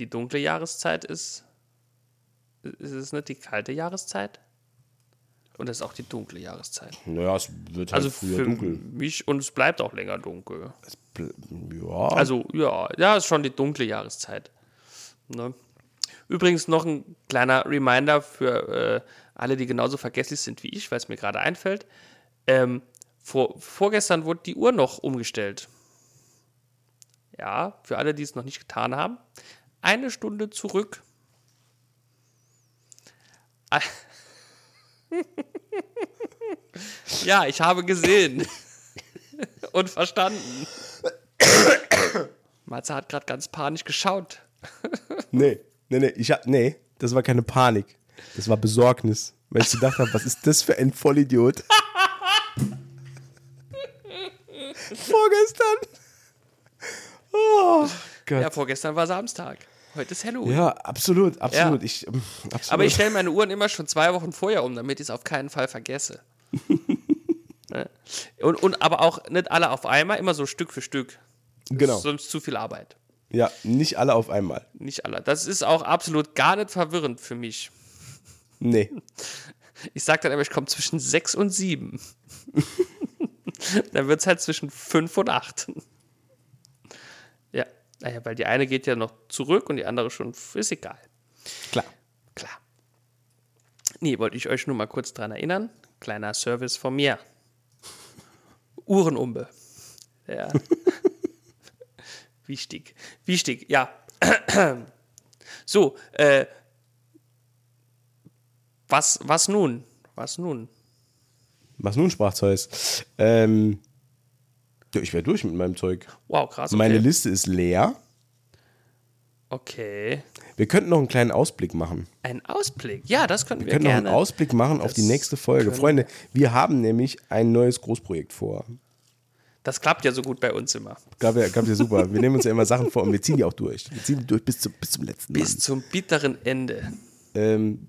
die dunkle Jahreszeit ist. Ist es nicht die kalte Jahreszeit? Und es ist auch die dunkle Jahreszeit. Naja, es wird halt also früher für dunkel. Mich, und es bleibt auch länger dunkel. ja. Also, ja, ja, ist schon die dunkle Jahreszeit. Ne? Übrigens noch ein kleiner Reminder für äh, alle, die genauso vergesslich sind wie ich, weil es mir gerade einfällt. Ähm, vor, vorgestern wurde die Uhr noch umgestellt. Ja, für alle, die es noch nicht getan haben. Eine Stunde zurück. ja, ich habe gesehen und verstanden. Matze hat gerade ganz panisch geschaut. nee, nee, nee, ich hab, nee, das war keine Panik. Das war Besorgnis, weil ich gedacht habe, was ist das für ein Vollidiot? Vorgestern. Oh Gott. Ja, vorgestern war Samstag. Heute ist Halloween. Ja, absolut, absolut. Ja. Ich, ähm, absolut. Aber ich stelle meine Uhren immer schon zwei Wochen vorher um, damit ich es auf keinen Fall vergesse. und, und aber auch nicht alle auf einmal, immer so Stück für Stück. Genau. sonst zu viel Arbeit. Ja, nicht alle auf einmal. Nicht alle. Das ist auch absolut gar nicht verwirrend für mich. Nee. Ich sage dann immer, ich komme zwischen 6 und 7. dann wird es halt zwischen 5 und 8. Naja, weil die eine geht ja noch zurück und die andere schon, ist egal. Klar. Klar. Nee, wollte ich euch nur mal kurz dran erinnern. Kleiner Service von mir. Uhrenumbe. Ja. Wichtig. Wichtig, ja. so, äh, was, was nun? Was nun? Was nun, sprach Zeus? Ähm, ich wäre durch mit meinem Zeug. Wow, krass. Okay. Meine Liste ist leer. Okay. Wir könnten noch einen kleinen Ausblick machen. Ein Ausblick? Ja, das könnten wir, wir können gerne. noch einen Ausblick machen das auf die nächste Folge. Freunde, wir haben nämlich ein neues Großprojekt vor. Das klappt ja so gut bei uns immer. Klappt ja, klappt ja super. Wir nehmen uns ja immer Sachen vor und wir ziehen die auch durch. Wir ziehen die durch bis, zu, bis zum letzten Bis Mann. zum bitteren Ende. Ähm,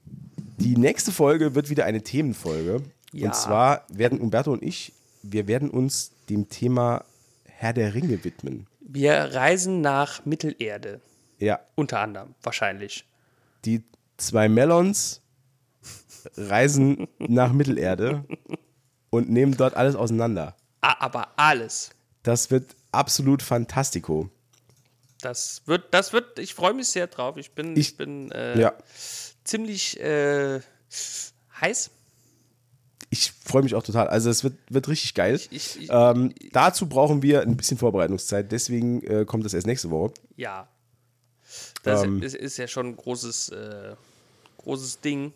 die nächste Folge wird wieder eine Themenfolge. Ja. Und zwar werden Umberto und ich, wir werden uns dem Thema Herr der Ringe widmen. Wir reisen nach Mittelerde. Ja. Unter anderem, wahrscheinlich. Die zwei Melons reisen nach Mittelerde und nehmen dort alles auseinander. Ah, aber alles. Das wird absolut fantastico. Das wird, das wird, ich freue mich sehr drauf. Ich bin, ich, ich bin äh, ja. ziemlich äh, heiß. Ich freue mich auch total. Also es wird, wird richtig geil. Ich, ich, ähm, dazu brauchen wir ein bisschen Vorbereitungszeit, deswegen äh, kommt das erst nächste Woche. Ja. Das ähm, ist, ist, ja schon ein großes, äh, großes Ding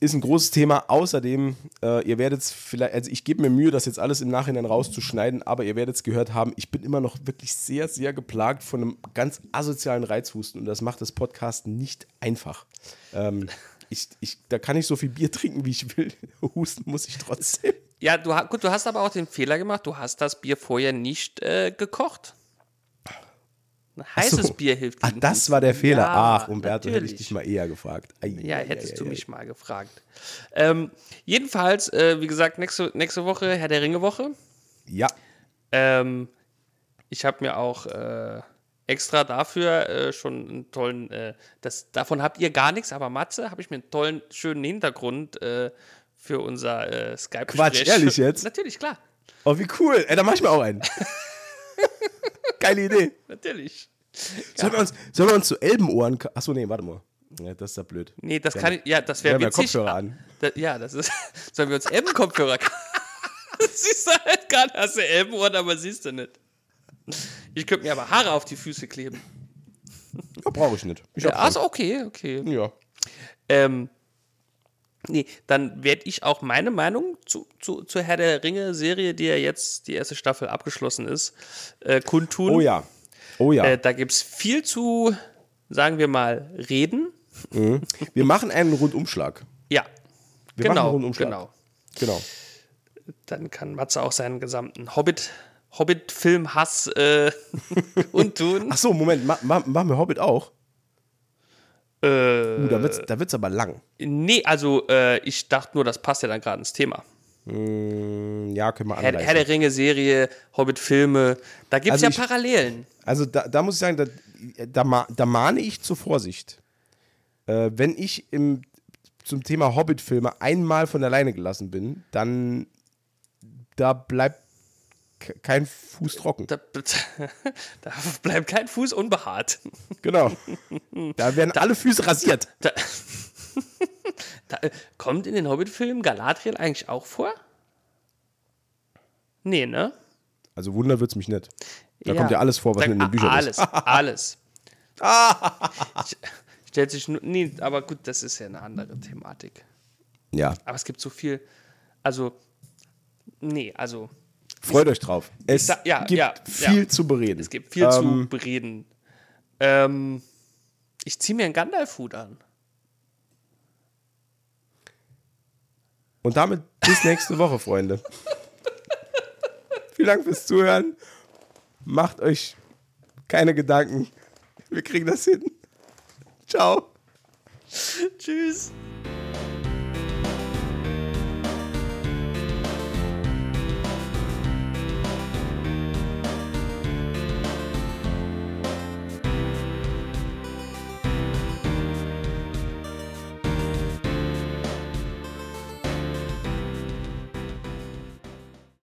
ist ein großes Thema. Außerdem, äh, ihr werdet es vielleicht, also ich gebe mir Mühe, das jetzt alles im Nachhinein rauszuschneiden, aber ihr werdet es gehört haben, ich bin immer noch wirklich sehr, sehr geplagt von einem ganz asozialen Reizhusten und das macht das Podcast nicht einfach. Ähm, ich, ich, da kann ich so viel Bier trinken, wie ich will. Husten muss ich trotzdem. Ja, du, gut, du hast aber auch den Fehler gemacht, du hast das Bier vorher nicht äh, gekocht. Ein heißes so. Bier hilft. Ach, das war der Fehler. Ja, Ach, Umberto, natürlich. hätte ich dich mal eher gefragt. Ei, ja, hättest ei, du ei, mich mal gefragt. Ähm, jedenfalls, äh, wie gesagt, nächste, nächste Woche Herr der Ringe-Woche. Ja. Ähm, ich habe mir auch äh, extra dafür äh, schon einen tollen, äh, das, davon habt ihr gar nichts, aber Matze, habe ich mir einen tollen, schönen Hintergrund äh, für unser äh, skype Quatsch, ehrlich jetzt? Natürlich, klar. Oh, wie cool. Ey, da mach ich mir auch einen. Geile Idee. Natürlich. Sollen, wir uns, sollen wir uns zu Elbenohren. Achso, nee, warte mal. Ja, das ist ja blöd. Nee, das kann ich. Ja, das wäre witzig. Kopfhörer an. Da, ja, das ist. Sollen wir uns Elbenkopfhörer. siehst du halt gerade, hast du Elbenohren, aber siehst du nicht. Ich könnte mir aber Haare auf die Füße kleben. Ja, brauche ich nicht. Ich ja, also okay, okay. Ja. Ähm, Nee, dann werde ich auch meine Meinung zu, zu, zur Herr der Ringe-Serie, die ja jetzt die erste Staffel abgeschlossen ist, äh, kundtun. Oh ja. Oh ja. Äh, da gibt es viel zu, sagen wir mal, reden. Mhm. Wir machen einen Rundumschlag. Ja. Wir genau, machen einen Rundumschlag. Genau. Genau. Dann kann Matze auch seinen gesamten Hobbit, Hobbit-Film-Hass äh, kundtun. Ach so, Moment, ma, ma, machen wir Hobbit auch? Äh, uh, da wird es da wird's aber lang. Nee, also äh, ich dachte nur, das passt ja dann gerade ins Thema. Mm, ja, können wir Herr, Herr der Ringe-Serie, Hobbit-Filme, da gibt es also ja ich, Parallelen. Also da, da, muss ich sagen, da, da, da mahne ich zur Vorsicht. Äh, wenn ich im, zum Thema Hobbit-Filme einmal von alleine gelassen bin, dann da bleibt kein Fuß trocken. Da, da, bleibt kein Fuß unbehaart. Genau. Da werden da, alle Füße rasiert. Da, kommt in den Hobbit-Filmen Galadriel eigentlich auch vor? Nee, ne? Also Wunder wird's mich nicht. Da ja. kommt ja alles vor, was in den Büchern alles, ist. Alles, alles. Stellt sich nur, nee, aber gut, das ist ja eine andere Thematik. Ja. Aber es gibt so viel, also, nee, also Freut euch drauf. Es sag, ja, gibt ja, viel ja. zu bereden. Es gibt viel ähm, zu bereden. Ähm, ich ziehe mir einen Gandalf-Hut an. Und damit bis nächste Woche, Freunde. Vielen Dank fürs Zuhören. Macht euch keine Gedanken. Wir kriegen das hin. Ciao. Tschüss.